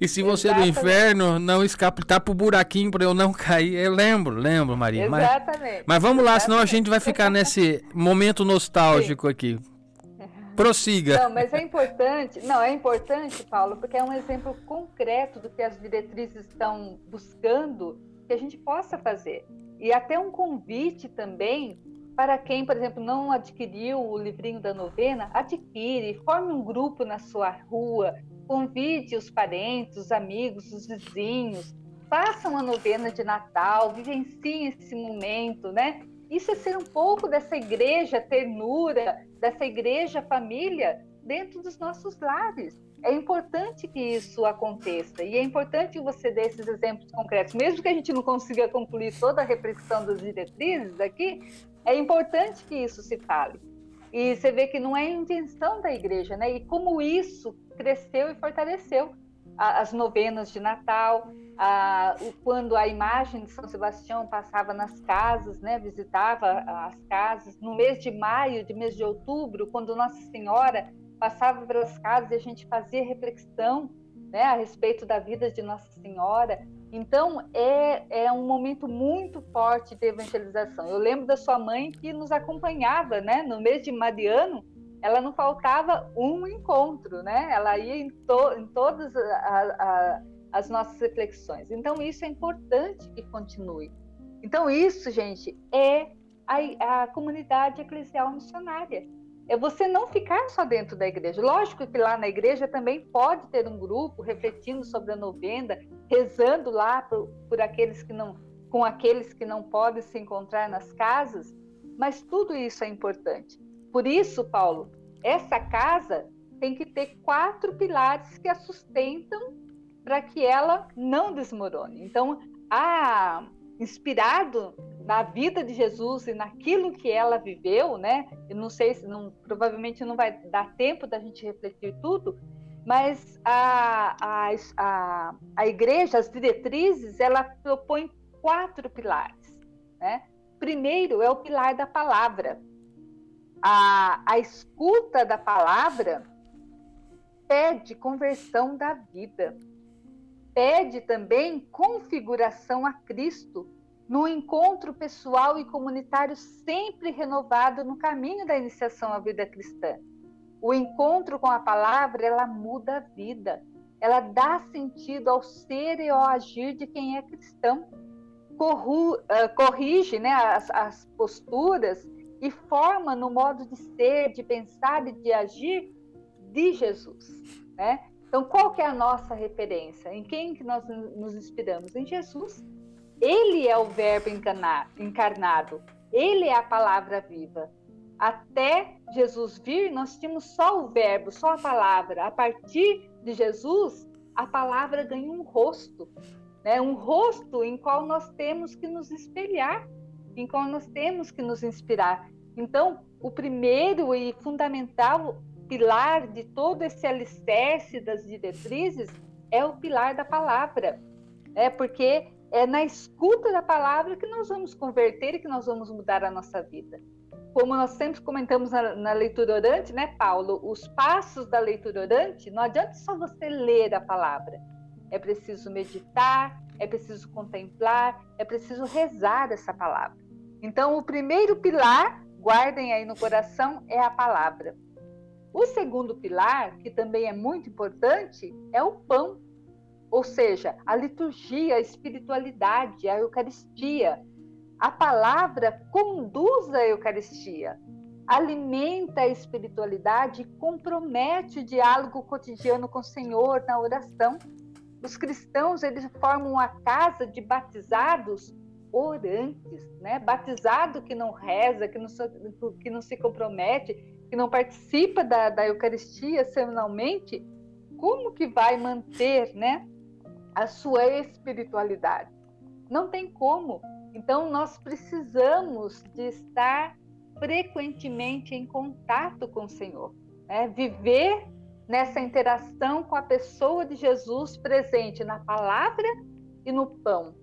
A: E se você do inferno, não escape, tá pro buraquinho para eu não cair. Eu lembro, lembro, Maria.
B: Exatamente.
A: Mas, mas vamos lá, Exatamente. senão a gente vai ficar nesse momento nostálgico Sim. aqui. Prossiga.
B: Não, mas é importante, não, é importante, Paulo, porque é um exemplo concreto do que as diretrizes estão buscando que a gente possa fazer. E até um convite também para quem, por exemplo, não adquiriu o livrinho da novena, adquire, forme um grupo na sua rua, convide os parentes, os amigos, os vizinhos, façam a novena de Natal, vivenciem esse momento, né? Isso é ser um pouco dessa igreja ternura, dessa igreja família dentro dos nossos lares. É importante que isso aconteça e é importante você dê esses exemplos concretos. Mesmo que a gente não consiga concluir toda a reflexão das diretrizes aqui, é importante que isso se fale. E você vê que não é invenção da igreja, né? E como isso cresceu e fortaleceu as novenas de Natal, a, o, quando a imagem de São Sebastião passava nas casas, né, visitava as casas, no mês de maio, de mês de outubro, quando Nossa Senhora passava pelas casas e a gente fazia reflexão né, a respeito da vida de Nossa Senhora. Então, é, é um momento muito forte de evangelização. Eu lembro da sua mãe que nos acompanhava né, no mês de Mariano, ela não faltava um encontro, né? Ela ia em, to, em todas a, a, as nossas reflexões. Então, isso é importante que continue. Então, isso, gente, é a, a comunidade eclesial missionária. É você não ficar só dentro da igreja. Lógico que lá na igreja também pode ter um grupo refletindo sobre a novena, rezando lá por, por aqueles que não, com aqueles que não podem se encontrar nas casas, mas tudo isso é importante. Por isso, Paulo, essa casa tem que ter quatro pilares que a sustentam para que ela não desmorone. Então, a inspirado na vida de Jesus e naquilo que ela viveu, né? Eu não sei se não, provavelmente não vai dar tempo da gente refletir tudo, mas a, a, a, a igreja, as diretrizes, ela propõe quatro pilares, né? Primeiro é o pilar da palavra a, a escuta da palavra pede conversão da vida, pede também configuração a Cristo no encontro pessoal e comunitário sempre renovado no caminho da iniciação à vida cristã. O encontro com a palavra, ela muda a vida, ela dá sentido ao ser e ao agir de quem é cristão. Corru, uh, corrige né, as, as posturas e forma no modo de ser, de pensar e de agir de Jesus, né? Então, qual que é a nossa referência? Em quem que nós nos inspiramos? Em Jesus. Ele é o verbo encarnado. Ele é a palavra viva. Até Jesus vir, nós tínhamos só o verbo, só a palavra. A partir de Jesus, a palavra ganha um rosto, né? um rosto em qual nós temos que nos espelhar, em qual nós temos que nos inspirar. Então, o primeiro e fundamental pilar de todo esse alicerce das diretrizes é o pilar da palavra. É porque é na escuta da palavra que nós vamos converter e que nós vamos mudar a nossa vida. Como nós sempre comentamos na, na leitura orante, né, Paulo? Os passos da leitura orante, não adianta só você ler a palavra. É preciso meditar, é preciso contemplar, é preciso rezar essa palavra. Então, o primeiro pilar, guardem aí no coração, é a palavra. O segundo pilar, que também é muito importante, é o pão, ou seja, a liturgia, a espiritualidade, a Eucaristia. A palavra conduz a Eucaristia, alimenta a espiritualidade e compromete o diálogo cotidiano com o Senhor na oração. Os cristãos, eles formam a casa de batizados orantes, né? Batizado que não reza, que não, que não se compromete, que não participa da, da Eucaristia semanalmente, como que vai manter, né, a sua espiritualidade? Não tem como. Então nós precisamos de estar frequentemente em contato com o Senhor, né? viver nessa interação com a pessoa de Jesus presente na palavra e no pão,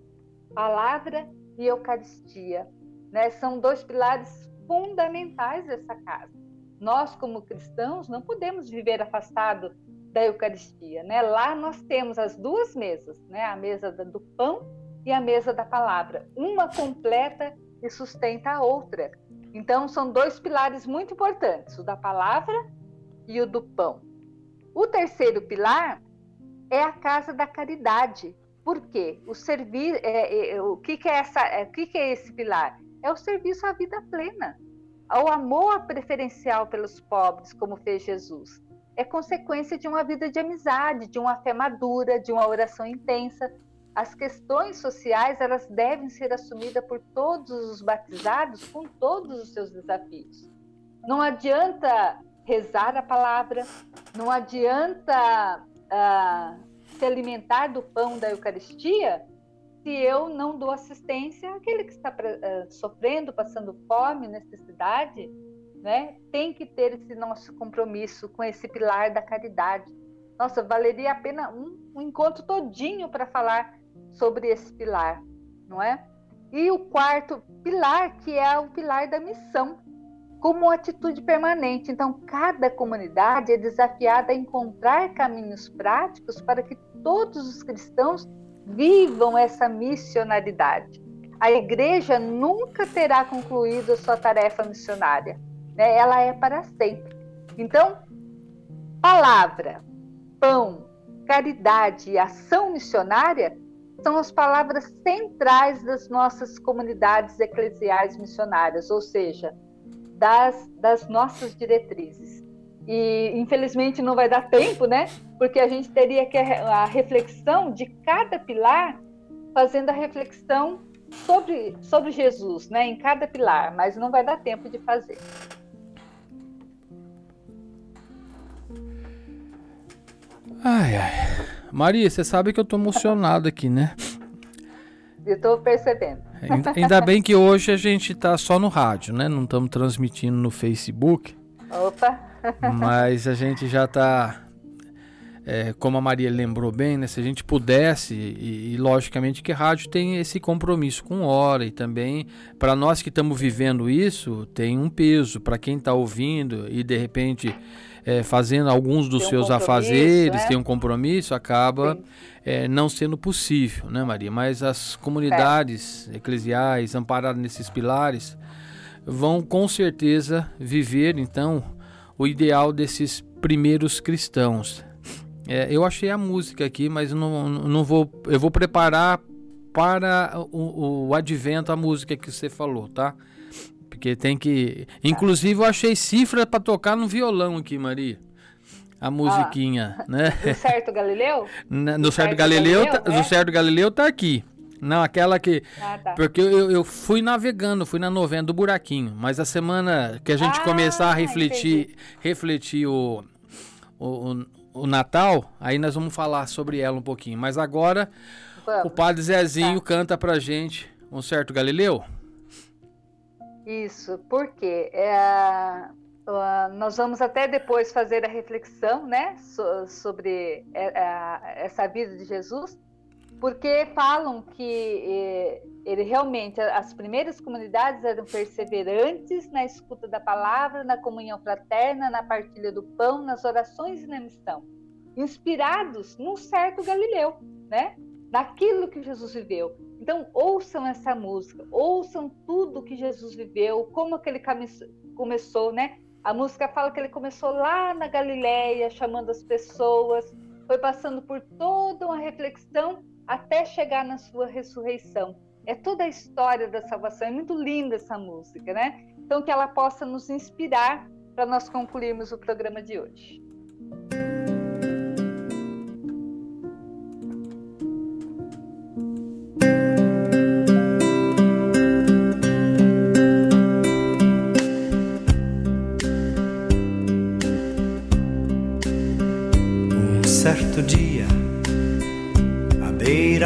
B: palavra e Eucaristia, né? São dois pilares fundamentais dessa casa. Nós, como cristãos, não podemos viver afastado da Eucaristia, né? Lá nós temos as duas mesas, né? A mesa do pão e a mesa da palavra. Uma completa e sustenta a outra. Então, são dois pilares muito importantes, o da palavra e o do pão. O terceiro pilar é a casa da caridade. Por quê? O servir, é, é, o que, que é essa, é, que, que é esse pilar? É o serviço à vida plena ao amor preferencial pelos pobres, como fez Jesus. É consequência de uma vida de amizade, de uma fé madura, de uma oração intensa. As questões sociais elas devem ser assumidas por todos os batizados com todos os seus desafios. Não adianta rezar a palavra, não adianta uh, se alimentar do pão da Eucaristia se eu não dou assistência àquele que está uh, sofrendo, passando fome, necessidade, né? Tem que ter esse nosso compromisso com esse pilar da caridade. Nossa, valeria a pena um, um encontro todinho para falar sobre esse pilar, não é? E o quarto pilar, que é o pilar da missão, como atitude permanente. Então, cada comunidade é desafiada a encontrar caminhos práticos para que todos os cristãos vivam essa missionaridade. A igreja nunca terá concluído a sua tarefa missionária, né? ela é para sempre. Então, palavra, pão, caridade e ação missionária são as palavras centrais das nossas comunidades eclesiais missionárias, ou seja, das, das nossas diretrizes. E infelizmente não vai dar tempo, né? Porque a gente teria que a reflexão de cada pilar, fazendo a reflexão sobre, sobre Jesus, né? Em cada pilar, mas não vai dar tempo de fazer.
A: Ai, ai. Maria, você sabe que eu tô emocionado aqui, né?
B: Eu tô percebendo.
A: Ainda, bem que hoje a gente tá só no rádio, né? Não estamos transmitindo no Facebook.
B: Opa!
A: Mas a gente já está, é, como a Maria lembrou bem, né, se a gente pudesse, e, e, logicamente que rádio tem esse compromisso com hora, e também para nós que estamos vivendo isso, tem um peso. Para quem está ouvindo e de repente é, fazendo alguns dos seus afazeres, é? tem um compromisso, acaba é, não sendo possível, né, Maria? Mas as comunidades eclesiais amparadas nesses pilares vão com certeza viver então o ideal desses primeiros cristãos. É, eu achei a música aqui, mas não, não vou. Eu vou preparar para o, o advento a música que você falou, tá? Porque tem que. Inclusive, eu achei cifra para tocar no violão aqui, Maria. A musiquinha, ah, né?
B: Do certo Galileu?
A: no, no certo, certo Galileu, Galileu tá, é? certo Galileu tá aqui. Não, aquela que. Ah, tá. Porque eu, eu fui navegando, fui na novena do buraquinho. Mas a semana que a gente ah, começar a refletir, entendi. refletir o, o, o, o Natal, aí nós vamos falar sobre ela um pouquinho. Mas agora
B: Vamos.
A: o Padre Zezinho
B: Tá.
A: canta pra gente um certo Galileu.
B: Isso, porque é, ah, nós vamos até depois fazer a reflexão, né, so- sobre é, a- essa vida de Jesus, porque falam que eh, ele realmente, as primeiras comunidades eram perseverantes na escuta da palavra, na comunhão fraterna, na partilha do pão, nas orações e na missão, inspirados num certo Galileu, né, naquilo que Jesus viveu. Então, ouçam essa música, ouçam tudo que Jesus viveu, como que ele começou, né? A música fala que ele começou lá na Galileia, chamando as pessoas, foi passando por toda uma reflexão até chegar na sua ressurreição. É toda a história da salvação, é muito linda essa música, né? Então, que ela possa nos inspirar para nós concluirmos o programa de hoje.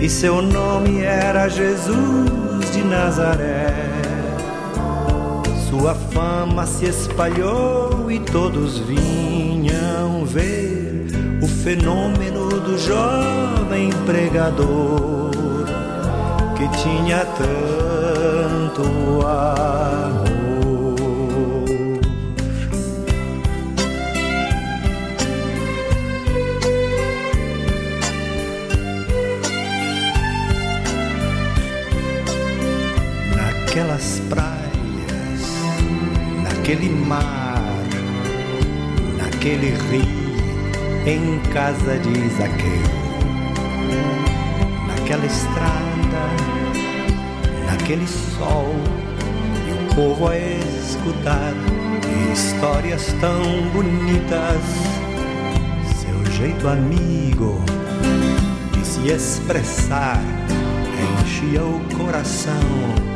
D: E seu nome era Jesus de Nazaré. Sua fama se espalhou e todos vinham ver o fenômeno do jovem pregador que tinha tanto amor. Naquele mar, naquele rio, em casa de Zaqueu, naquela estrada, naquele sol, e o povo a escutar histórias tão bonitas, seu jeito amigo de se expressar enchia o coração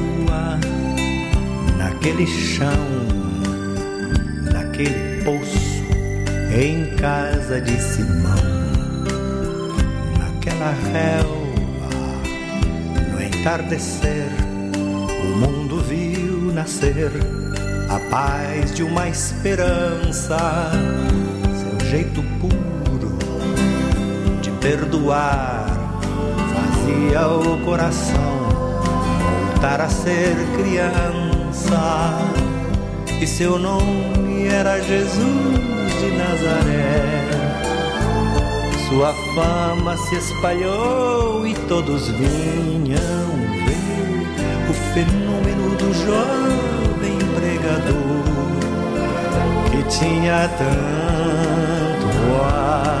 D: naquele chão, naquele poço, em casa de Simão, naquela relva, no entardecer, o mundo viu nascer a paz de uma esperança, seu jeito puro de perdoar fazia o coração voltar a ser criança. E seu nome era Jesus de Nazaré. Sua fama se espalhou e todos vinham ver o fenômeno do jovem pregador que tinha tanto amor.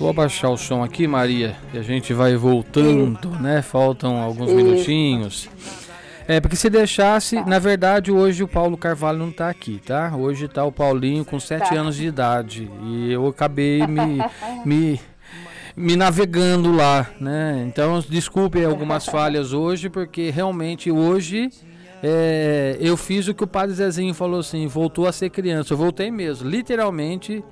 A: Vou abaixar o som aqui, Maria, e a gente vai voltando, né? Faltam alguns minutinhos. É, porque se deixasse, tá. na verdade, hoje o Paulo Carvalho não está aqui, tá? Hoje está o Paulinho com 7 tá. anos de idade. E eu acabei me, me, me navegando lá, né? Então, desculpe algumas falhas hoje, porque realmente hoje é, eu fiz o que o padre Zezinho falou assim, voltou a ser criança. Eu voltei mesmo, literalmente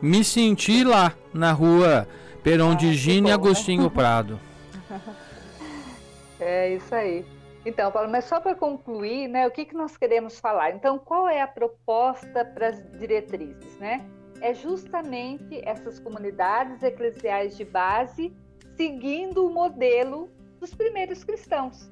A: me senti lá na rua ah, de Gino e né? Agostinho né? Prado.
B: É isso aí. Então, Paulo, mas só para concluir, né, o que, que nós queremos falar? Então, qual é a proposta para as diretrizes, né? É justamente essas comunidades eclesiais de base seguindo o modelo dos primeiros cristãos.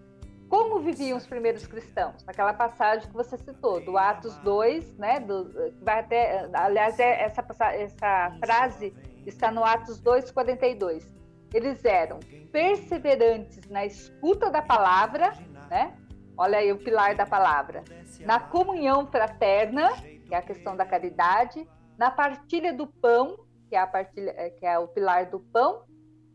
B: Como viviam os primeiros cristãos? Naquela passagem que você citou, do Atos 2, né? Do, vai até, aliás, é, essa, essa frase está no Atos 2, 42. Eles eram perseverantes na escuta da palavra né? Olha aí o pilar da palavra. Na comunhão fraterna, que é a questão da caridade, na partilha do pão, que é, a partilha, é, que é o pilar do pão,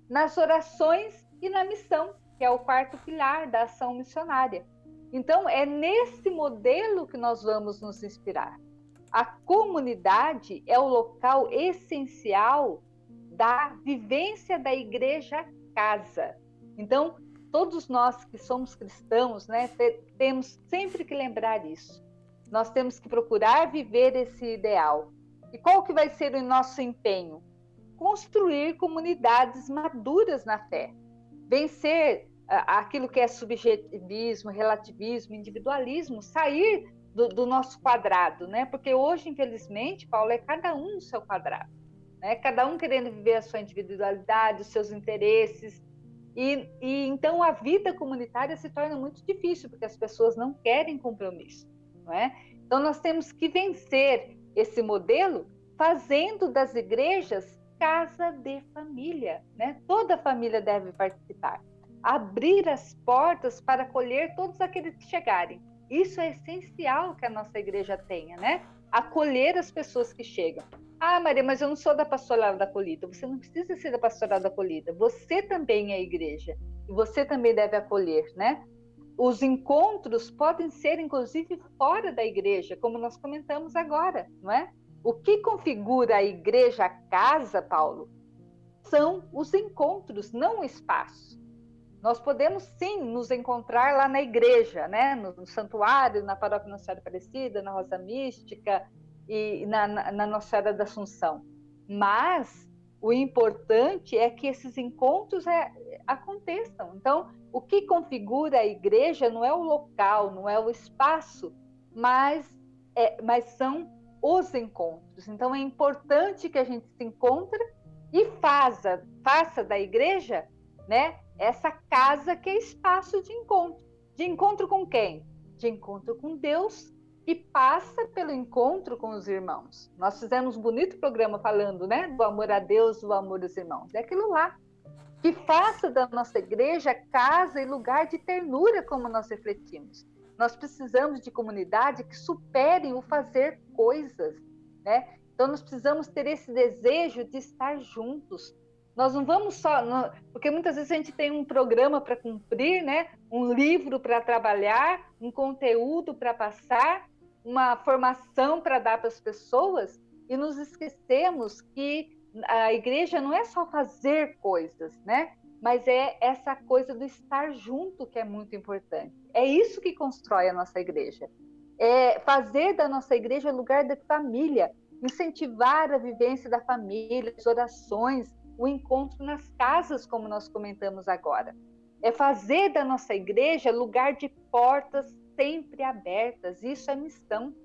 B: nas orações e na missão, que é o quarto pilar da ação missionária. Então, é nesse modelo que nós vamos nos inspirar. A comunidade é o local essencial da vivência da igreja casa. Então, todos nós que somos cristãos, né, temos sempre que lembrar isso. Nós temos que procurar viver esse ideal. E qual que vai ser o nosso empenho? Construir comunidades maduras na fé. Vencer aquilo que é subjetivismo, relativismo, individualismo, sair do, do, nosso quadrado, né? Porque hoje, infelizmente, Paulo, é cada um no seu quadrado, né? Cada um querendo viver a sua individualidade, os seus interesses, e, e, então a vida comunitária se torna muito difícil, porque as pessoas não querem compromisso. Não é? Então nós temos que vencer esse modelo fazendo das igrejas casa de família. Né? Toda família deve participar. Abrir as portas para acolher todos aqueles que chegarem. Isso é essencial que a nossa igreja tenha, né? Acolher as pessoas que chegam. Ah, Maria, mas eu não sou da pastoral da acolhida. Você não precisa ser da pastoral da acolhida. Você também é igreja. E você também deve acolher, né? Os encontros podem ser, inclusive, fora da igreja, como nós comentamos agora, não é? O que configura a igreja, a casa, Paulo, são os encontros, não o espaço. Nós podemos sim nos encontrar lá na igreja, né? no, no santuário, na paróquia Nossa Senhora Aparecida, na Rosa Mística, e na, na, na Nossa Senhora da Assunção. Mas o importante é que esses encontros é, aconteçam. Então, o que configura a igreja não é o local, não é o espaço, mas, é, mas são os encontros. Então, é importante que a gente se encontre e faça, faça da igreja né, essa casa que é espaço de encontro. De encontro com quem? De encontro com Deus e passa pelo encontro com os irmãos. Nós fizemos um bonito programa falando, né, do amor a Deus, do amor aos irmãos. É aquilo lá. Que faça da nossa igreja casa e lugar de ternura, como nós refletimos. Nós precisamos de comunidade que superem o fazer coisas, né? Então nós precisamos ter esse desejo de estar juntos, nós não vamos só. Porque muitas vezes a gente tem um programa para cumprir, né? um livro para trabalhar, um conteúdo para passar, uma formação para dar para as pessoas e nos esquecemos que a igreja não é só fazer coisas, né? Mas é essa coisa do estar junto que é muito importante. É isso que constrói a nossa igreja. É fazer da nossa igreja lugar de família, incentivar a vivência da família, as orações, o encontro nas casas, como nós comentamos agora. É fazer da nossa igreja lugar de portas sempre abertas. Isso é missão.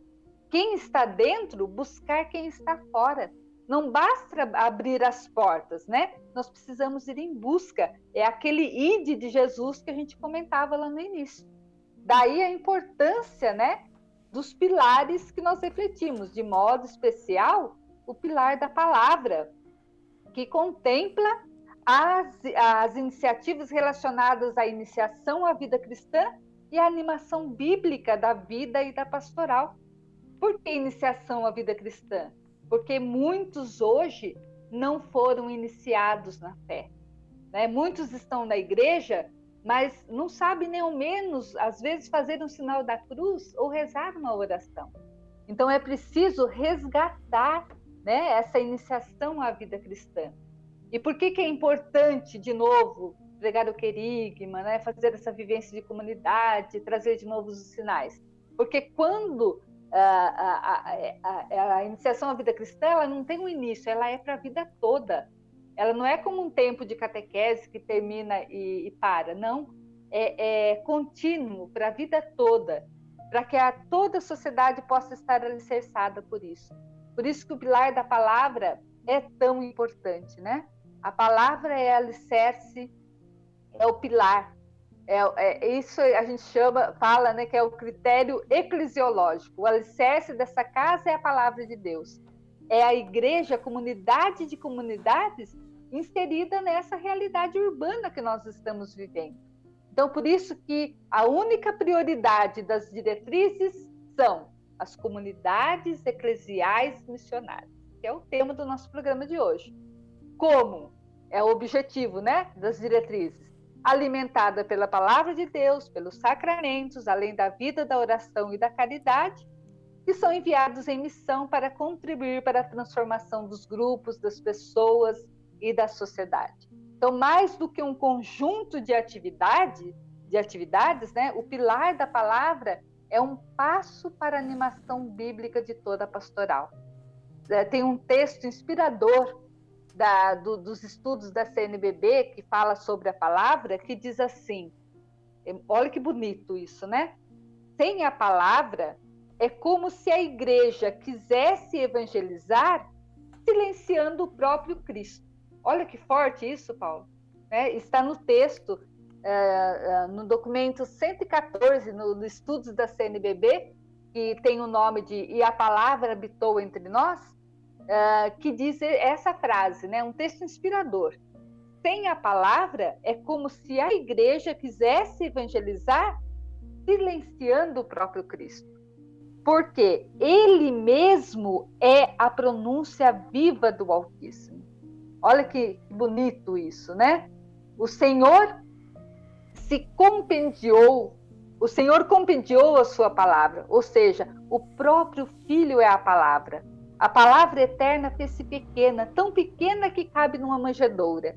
B: Quem está dentro, buscar quem está fora. Não basta abrir as portas, né? Nós precisamos ir em busca. É aquele ide de Jesus que a gente comentava lá no início. Daí a importância, né, dos pilares que nós refletimos, de modo especial, o pilar da palavra, que contempla as, as iniciativas relacionadas à iniciação à vida cristã e a animação bíblica da vida e da pastoral. Por que iniciação à vida cristã? Porque muitos hoje não foram iniciados na fé. Né? Muitos estão na igreja, mas não sabem nem ao menos, às vezes, fazer um sinal da cruz ou rezar uma oração. Então é preciso resgatar né, essa iniciação à vida cristã. E por que, que é importante, de novo, pregar o querigma, né, fazer essa vivência de comunidade, trazer de novo os sinais? Porque quando a, a, a, a, iniciação à vida cristã ela não tem um início, ela é para a vida toda. Ela não é como um tempo de catequese que termina e, e para, não. É, é contínuo para a vida toda, para que a, toda a sociedade possa estar alicerçada por isso. Por isso que o pilar da palavra é tão importante, né? A palavra é alicerce, é o pilar é, é, isso a gente chama, fala, né, que é o critério eclesiológico. O alicerce dessa casa é a palavra de Deus. É a igreja, a comunidade de comunidades inserida nessa realidade urbana que nós estamos vivendo. Então, por isso que a única prioridade das diretrizes são as comunidades eclesiais missionárias, que é o tema do nosso programa de hoje. Como é o objetivo, né, das diretrizes? alimentada pela palavra de Deus, pelos sacramentos, além da vida da oração e da caridade, que são enviados em missão para contribuir para a transformação dos grupos, das pessoas e da sociedade. Então, mais do que um conjunto de atividade, de atividades, né, o pilar da palavra é um passo para a animação bíblica de toda a pastoral. É, tem um texto inspirador da, do, dos estudos da CNBB, que fala sobre a palavra, que diz assim: olha que bonito isso, né? Sem a palavra, é como se a igreja quisesse evangelizar silenciando o próprio Cristo. Olha que forte isso, Paulo. É, está no texto, é, no documento 114, no, no Estudos da CNBB, que tem o nome de E a Palavra Habitou Entre Nós, uh, que diz essa frase, né? Um texto inspirador. Sem a palavra, é como se a igreja quisesse evangelizar silenciando o próprio Cristo. Porque ele mesmo é a pronúncia viva do Altíssimo. Olha que bonito isso, né? O Senhor se compendiou, o Senhor compendiou a sua palavra, ou seja, o próprio Filho é a palavra. A palavra eterna fez-se pequena, tão pequena que cabe numa manjedoura.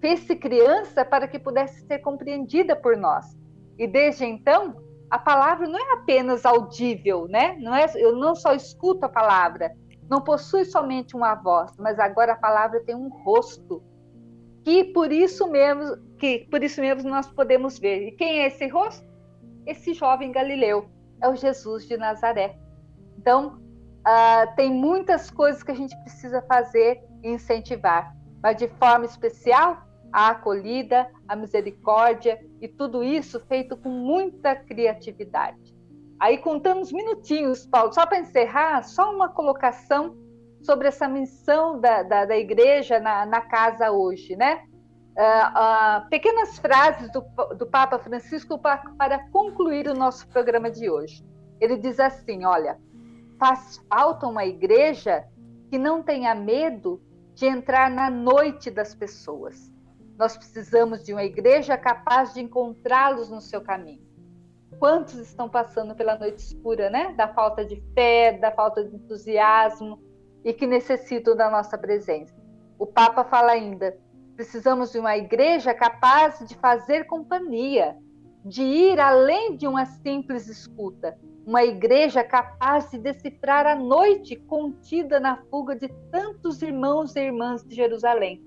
B: Fez-se criança para que pudesse ser compreendida por nós. E desde então, a palavra não é apenas audível, né? Não é, eu não só escuto a palavra, não possui somente uma voz, mas agora a palavra tem um rosto. Que por isso mesmo, que por isso mesmo nós podemos ver. E quem é esse rosto? Esse jovem Galileu, é o Jesus de Nazaré. Então, uh, tem muitas coisas que a gente precisa fazer e incentivar, mas de forma especial a acolhida, a misericórdia e tudo isso feito com muita criatividade. Aí contamos minutinhos, Paulo, só para encerrar, só uma colocação sobre essa missão da, da, da igreja na, na, casa hoje, né? Uh, pequenas frases do, do Papa Francisco para, para concluir o nosso programa de hoje. Ele diz assim: olha, Faz falta uma igreja que não tenha medo de entrar na noite das pessoas. Nós precisamos de uma igreja capaz de encontrá-los no seu caminho. Quantos estão passando pela noite escura, né? Da falta de fé, da falta de entusiasmo e que necessitam da nossa presença. O Papa fala ainda: precisamos de uma igreja capaz de fazer companhia, de ir além de uma simples escuta, uma igreja capaz de decifrar a noite contida na fuga de tantos irmãos e irmãs de Jerusalém.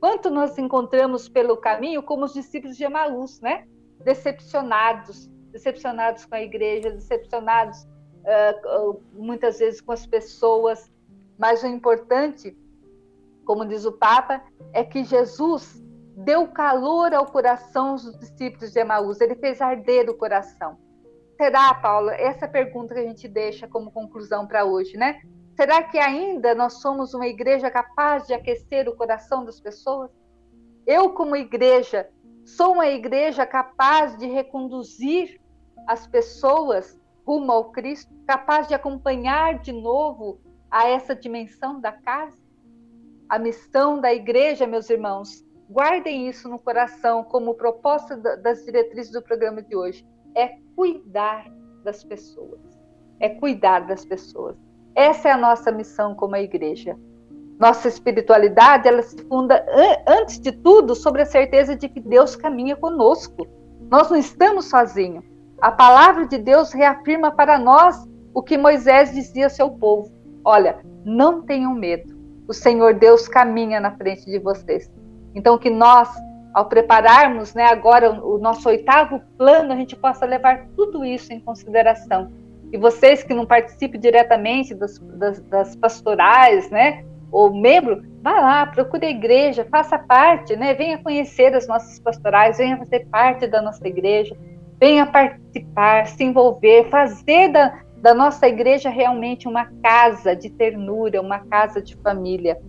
B: Quanto nós encontramos pelo caminho como os discípulos de Emaús, né? Decepcionados, decepcionados com a igreja, decepcionados uh, muitas vezes com as pessoas. Mas o importante, como diz o Papa, é que Jesus deu calor ao coração dos discípulos de Emaús. Ele fez arder o coração. Será, Paula, essa pergunta que a gente deixa como conclusão para hoje, né? Será que ainda nós somos uma igreja capaz de aquecer o coração das pessoas? Eu, como igreja, sou uma igreja capaz de reconduzir as pessoas rumo ao Cristo, capaz de acompanhar de novo a essa dimensão da casa? A missão da igreja, meus irmãos, guardem isso no coração como proposta das diretrizes do programa de hoje, é cuidar das pessoas. É cuidar das pessoas. Essa é a nossa missão como a igreja. Nossa espiritualidade, ela se funda antes de tudo sobre a certeza de que Deus caminha conosco. Nós não estamos sozinhos. A palavra de Deus reafirma para nós o que Moisés dizia ao seu povo: Olha, não tenham medo. O Senhor Deus caminha na frente de vocês. Então que nós, ao prepararmos, né, agora o nosso oitavo plano, a gente possa levar tudo isso em consideração. E vocês que não participem diretamente das, das, das pastorais, né, ou membro, vá lá, procure a igreja, faça parte, né? Venha conhecer as nossas pastorais, venha fazer parte da nossa igreja, venha participar, se envolver, fazer da, da nossa igreja realmente uma casa de ternura, uma casa de família.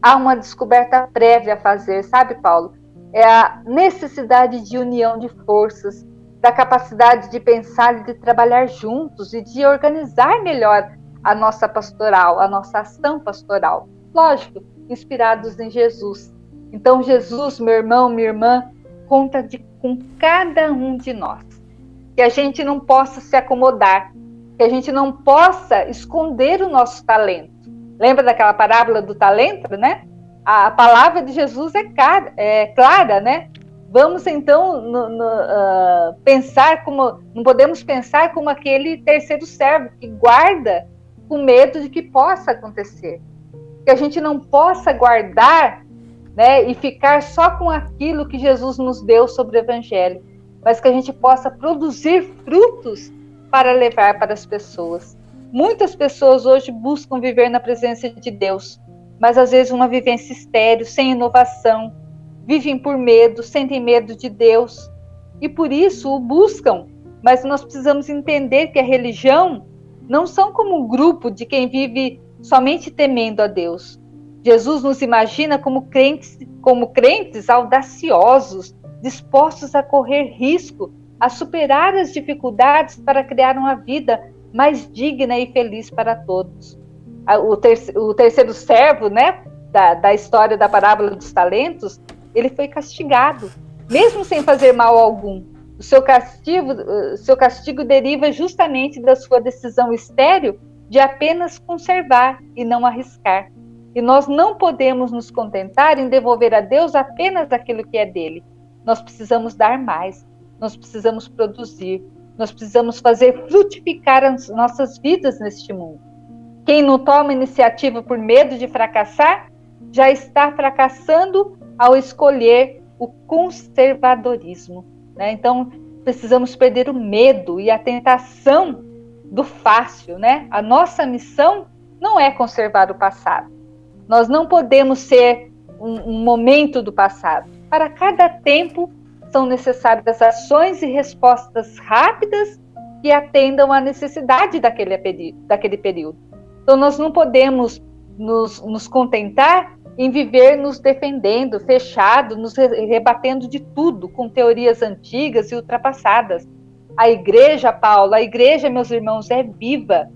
B: Há uma descoberta prévia a fazer, sabe, Paulo? É a necessidade de união de forças, da capacidade de pensar e de trabalhar juntos e de organizar melhor a nossa pastoral, a nossa ação pastoral lógico, inspirados em Jesus. Então, Jesus, meu irmão, minha irmã, conta de, com cada um de nós. Que a gente não possa se acomodar, que a gente não possa esconder o nosso talento. Lembra daquela parábola do talento, né? A, palavra de Jesus é, cara, é, clara, né? Vamos então no, no, uh, pensar como, não podemos pensar como aquele terceiro servo que guarda com medo de que possa acontecer que a gente não possa guardar né, e ficar só com aquilo que Jesus nos deu sobre o Evangelho, mas que a gente possa produzir frutos para levar para as pessoas. Muitas pessoas hoje buscam viver na presença de Deus, mas às vezes uma vivência estéreo, sem inovação, vivem por medo, sentem medo de Deus e por isso o buscam. Mas nós precisamos entender que a religião não são como um grupo de quem vive somente temendo a Deus. Jesus nos imagina como crentes, como crentes audaciosos, dispostos a correr risco, a superar as dificuldades para criar uma vida mais digna e feliz para todos. O, terceiro, o terceiro servo, né, da, da história da parábola dos talentos, ele foi castigado, mesmo sem fazer mal algum. O seu castigo, seu castigo deriva justamente da sua decisão estéril de apenas conservar e não arriscar. E nós não podemos nos contentar em devolver a Deus apenas aquilo que é dele. Nós precisamos dar mais, nós precisamos produzir, nós precisamos fazer frutificar as nossas vidas neste mundo. Quem não toma iniciativa por medo de fracassar, já está fracassando ao escolher o conservadorismo. Né? Então, precisamos perder o medo e a tentação do fácil, né? A nossa missão não é conservar o passado. Nós não podemos ser um, um momento do passado. Para cada tempo são necessárias ações e respostas rápidas que atendam à necessidade daquele, daquele período. Então, nós não podemos nos, nos contentar em viver nos defendendo, fechado, nos rebatendo de tudo, com teorias antigas e ultrapassadas. A igreja, Paulo, a igreja, meus irmãos, é viva.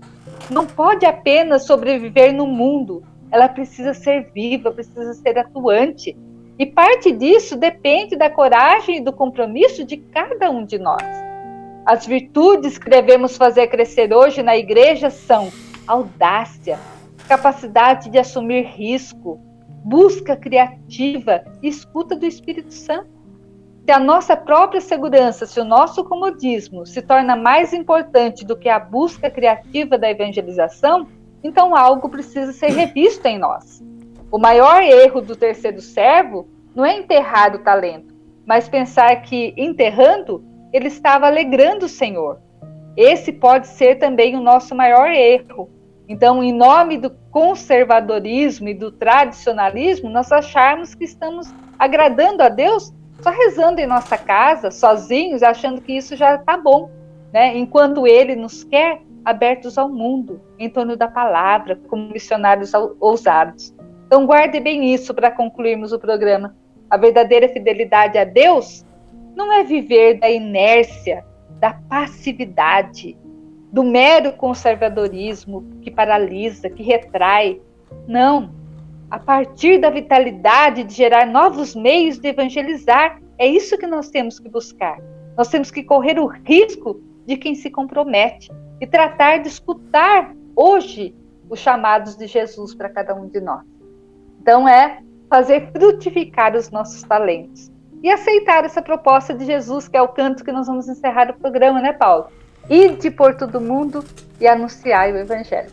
B: Não pode apenas sobreviver no mundo. Ela precisa ser viva, precisa ser atuante. E parte disso depende da coragem e do compromisso de cada um de nós. As virtudes que devemos fazer crescer hoje na igreja são audácia, capacidade de assumir risco, busca criativa e escuta do Espírito Santo se a nossa própria segurança, se o nosso comodismo se torna mais importante do que a busca criativa da evangelização, então algo precisa ser revisto em nós. O maior erro do terceiro servo não é enterrar o talento, mas pensar que, enterrando, ele estava alegrando o Senhor. Esse pode ser também o nosso maior erro. Então, em nome do conservadorismo e do tradicionalismo, nós acharmos que estamos agradando a Deus só rezando em nossa casa, sozinhos, achando que isso já está bom, né? Enquanto Ele nos quer abertos ao mundo, em torno da palavra, como missionários ousados. Então, guarde bem isso para concluirmos o programa. A verdadeira fidelidade a Deus não é viver da inércia, da passividade, do mero conservadorismo que paralisa, que retrai. Não. a partir da vitalidade de gerar novos meios de evangelizar. É isso que nós temos que buscar. Nós temos que correr o risco de quem se compromete e tratar de escutar hoje os chamados de Jesus para cada um de nós. Então é fazer frutificar os nossos talentos e aceitar essa proposta de Jesus, que é o canto que nós vamos encerrar o programa, né, Paulo? Ide por todo mundo e anunciar o Evangelho.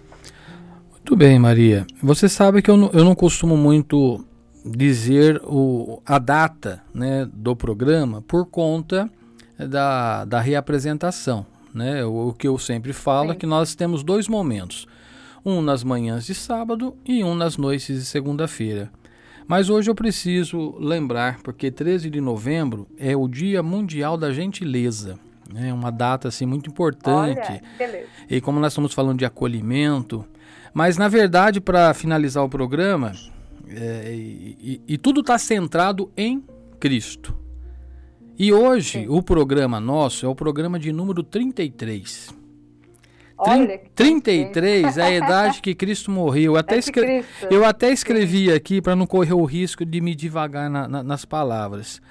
A: Muito bem, Maria. Você sabe que eu não, eu não costumo muito dizer o, a data né, do programa por conta da, da reapresentação. Né? O, o que eu sempre falo Sim. é que nós temos dois momentos: um nas manhãs de sábado e um nas noites de segunda-feira. Mas hoje eu preciso lembrar, porque 13 de novembro é o Dia Mundial da Gentileza. É uma data assim muito importante. Olha, e como nós estamos falando de acolhimento, mas na verdade para finalizar o programa, é, e, e, e, tudo está centrado em Cristo. E hoje Sim. o programa nosso é o programa de número 33.
B: Olha,
A: 33 é a idade que Cristo morreu. Eu até, escre... eu até escrevi aqui para não correr o risco de me devagar na, na, nas palavras.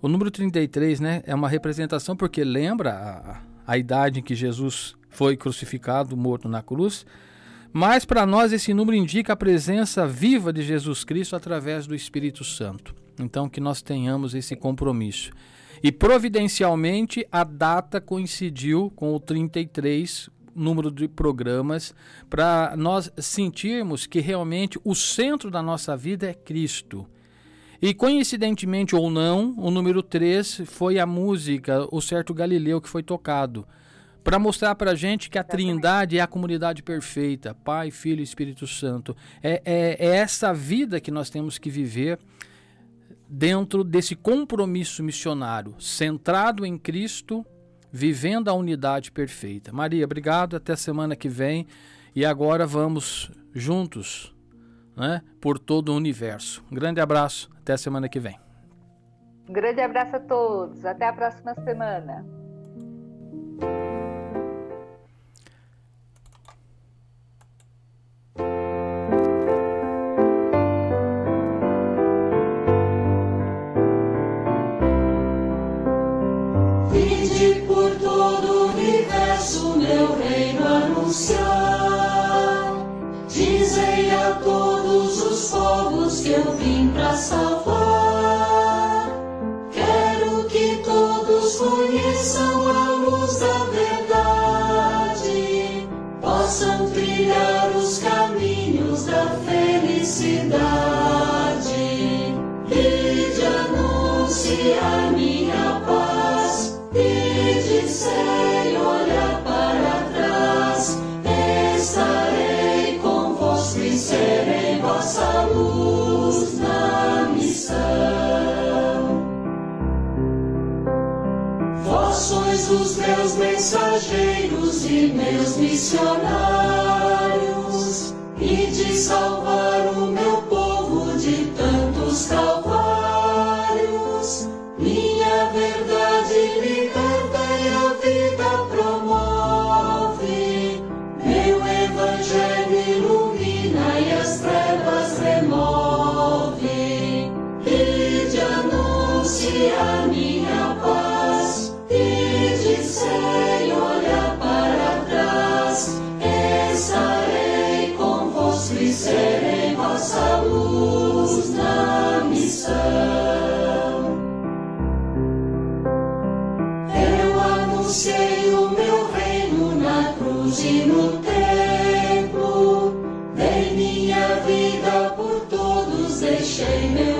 A: O número 33 né, é uma representação porque lembra a, a idade em que Jesus foi crucificado, morto na cruz. Mas para nós esse número indica a presença viva de Jesus Cristo através do Espírito Santo. Então que nós tenhamos esse compromisso. E providencialmente a data coincidiu com o 33, número de programas para nós sentirmos que realmente o centro da nossa vida é Cristo. E coincidentemente ou não, o número 3 foi a música O Certo Galileu que foi tocado. Para mostrar para a gente que a Trindade é a comunidade perfeita, Pai, Filho e Espírito Santo. É, é, é essa vida que nós temos que viver dentro desse compromisso missionário, centrado em Cristo vivendo a unidade perfeita. Maria, obrigado, até semana que vem. E agora vamos juntos, né, por todo o universo. Um grande abraço, até semana que vem.
B: Um grande abraço a todos, até a próxima semana.
E: Meus mensageiros e meus missionários, e de salvar o meu todos,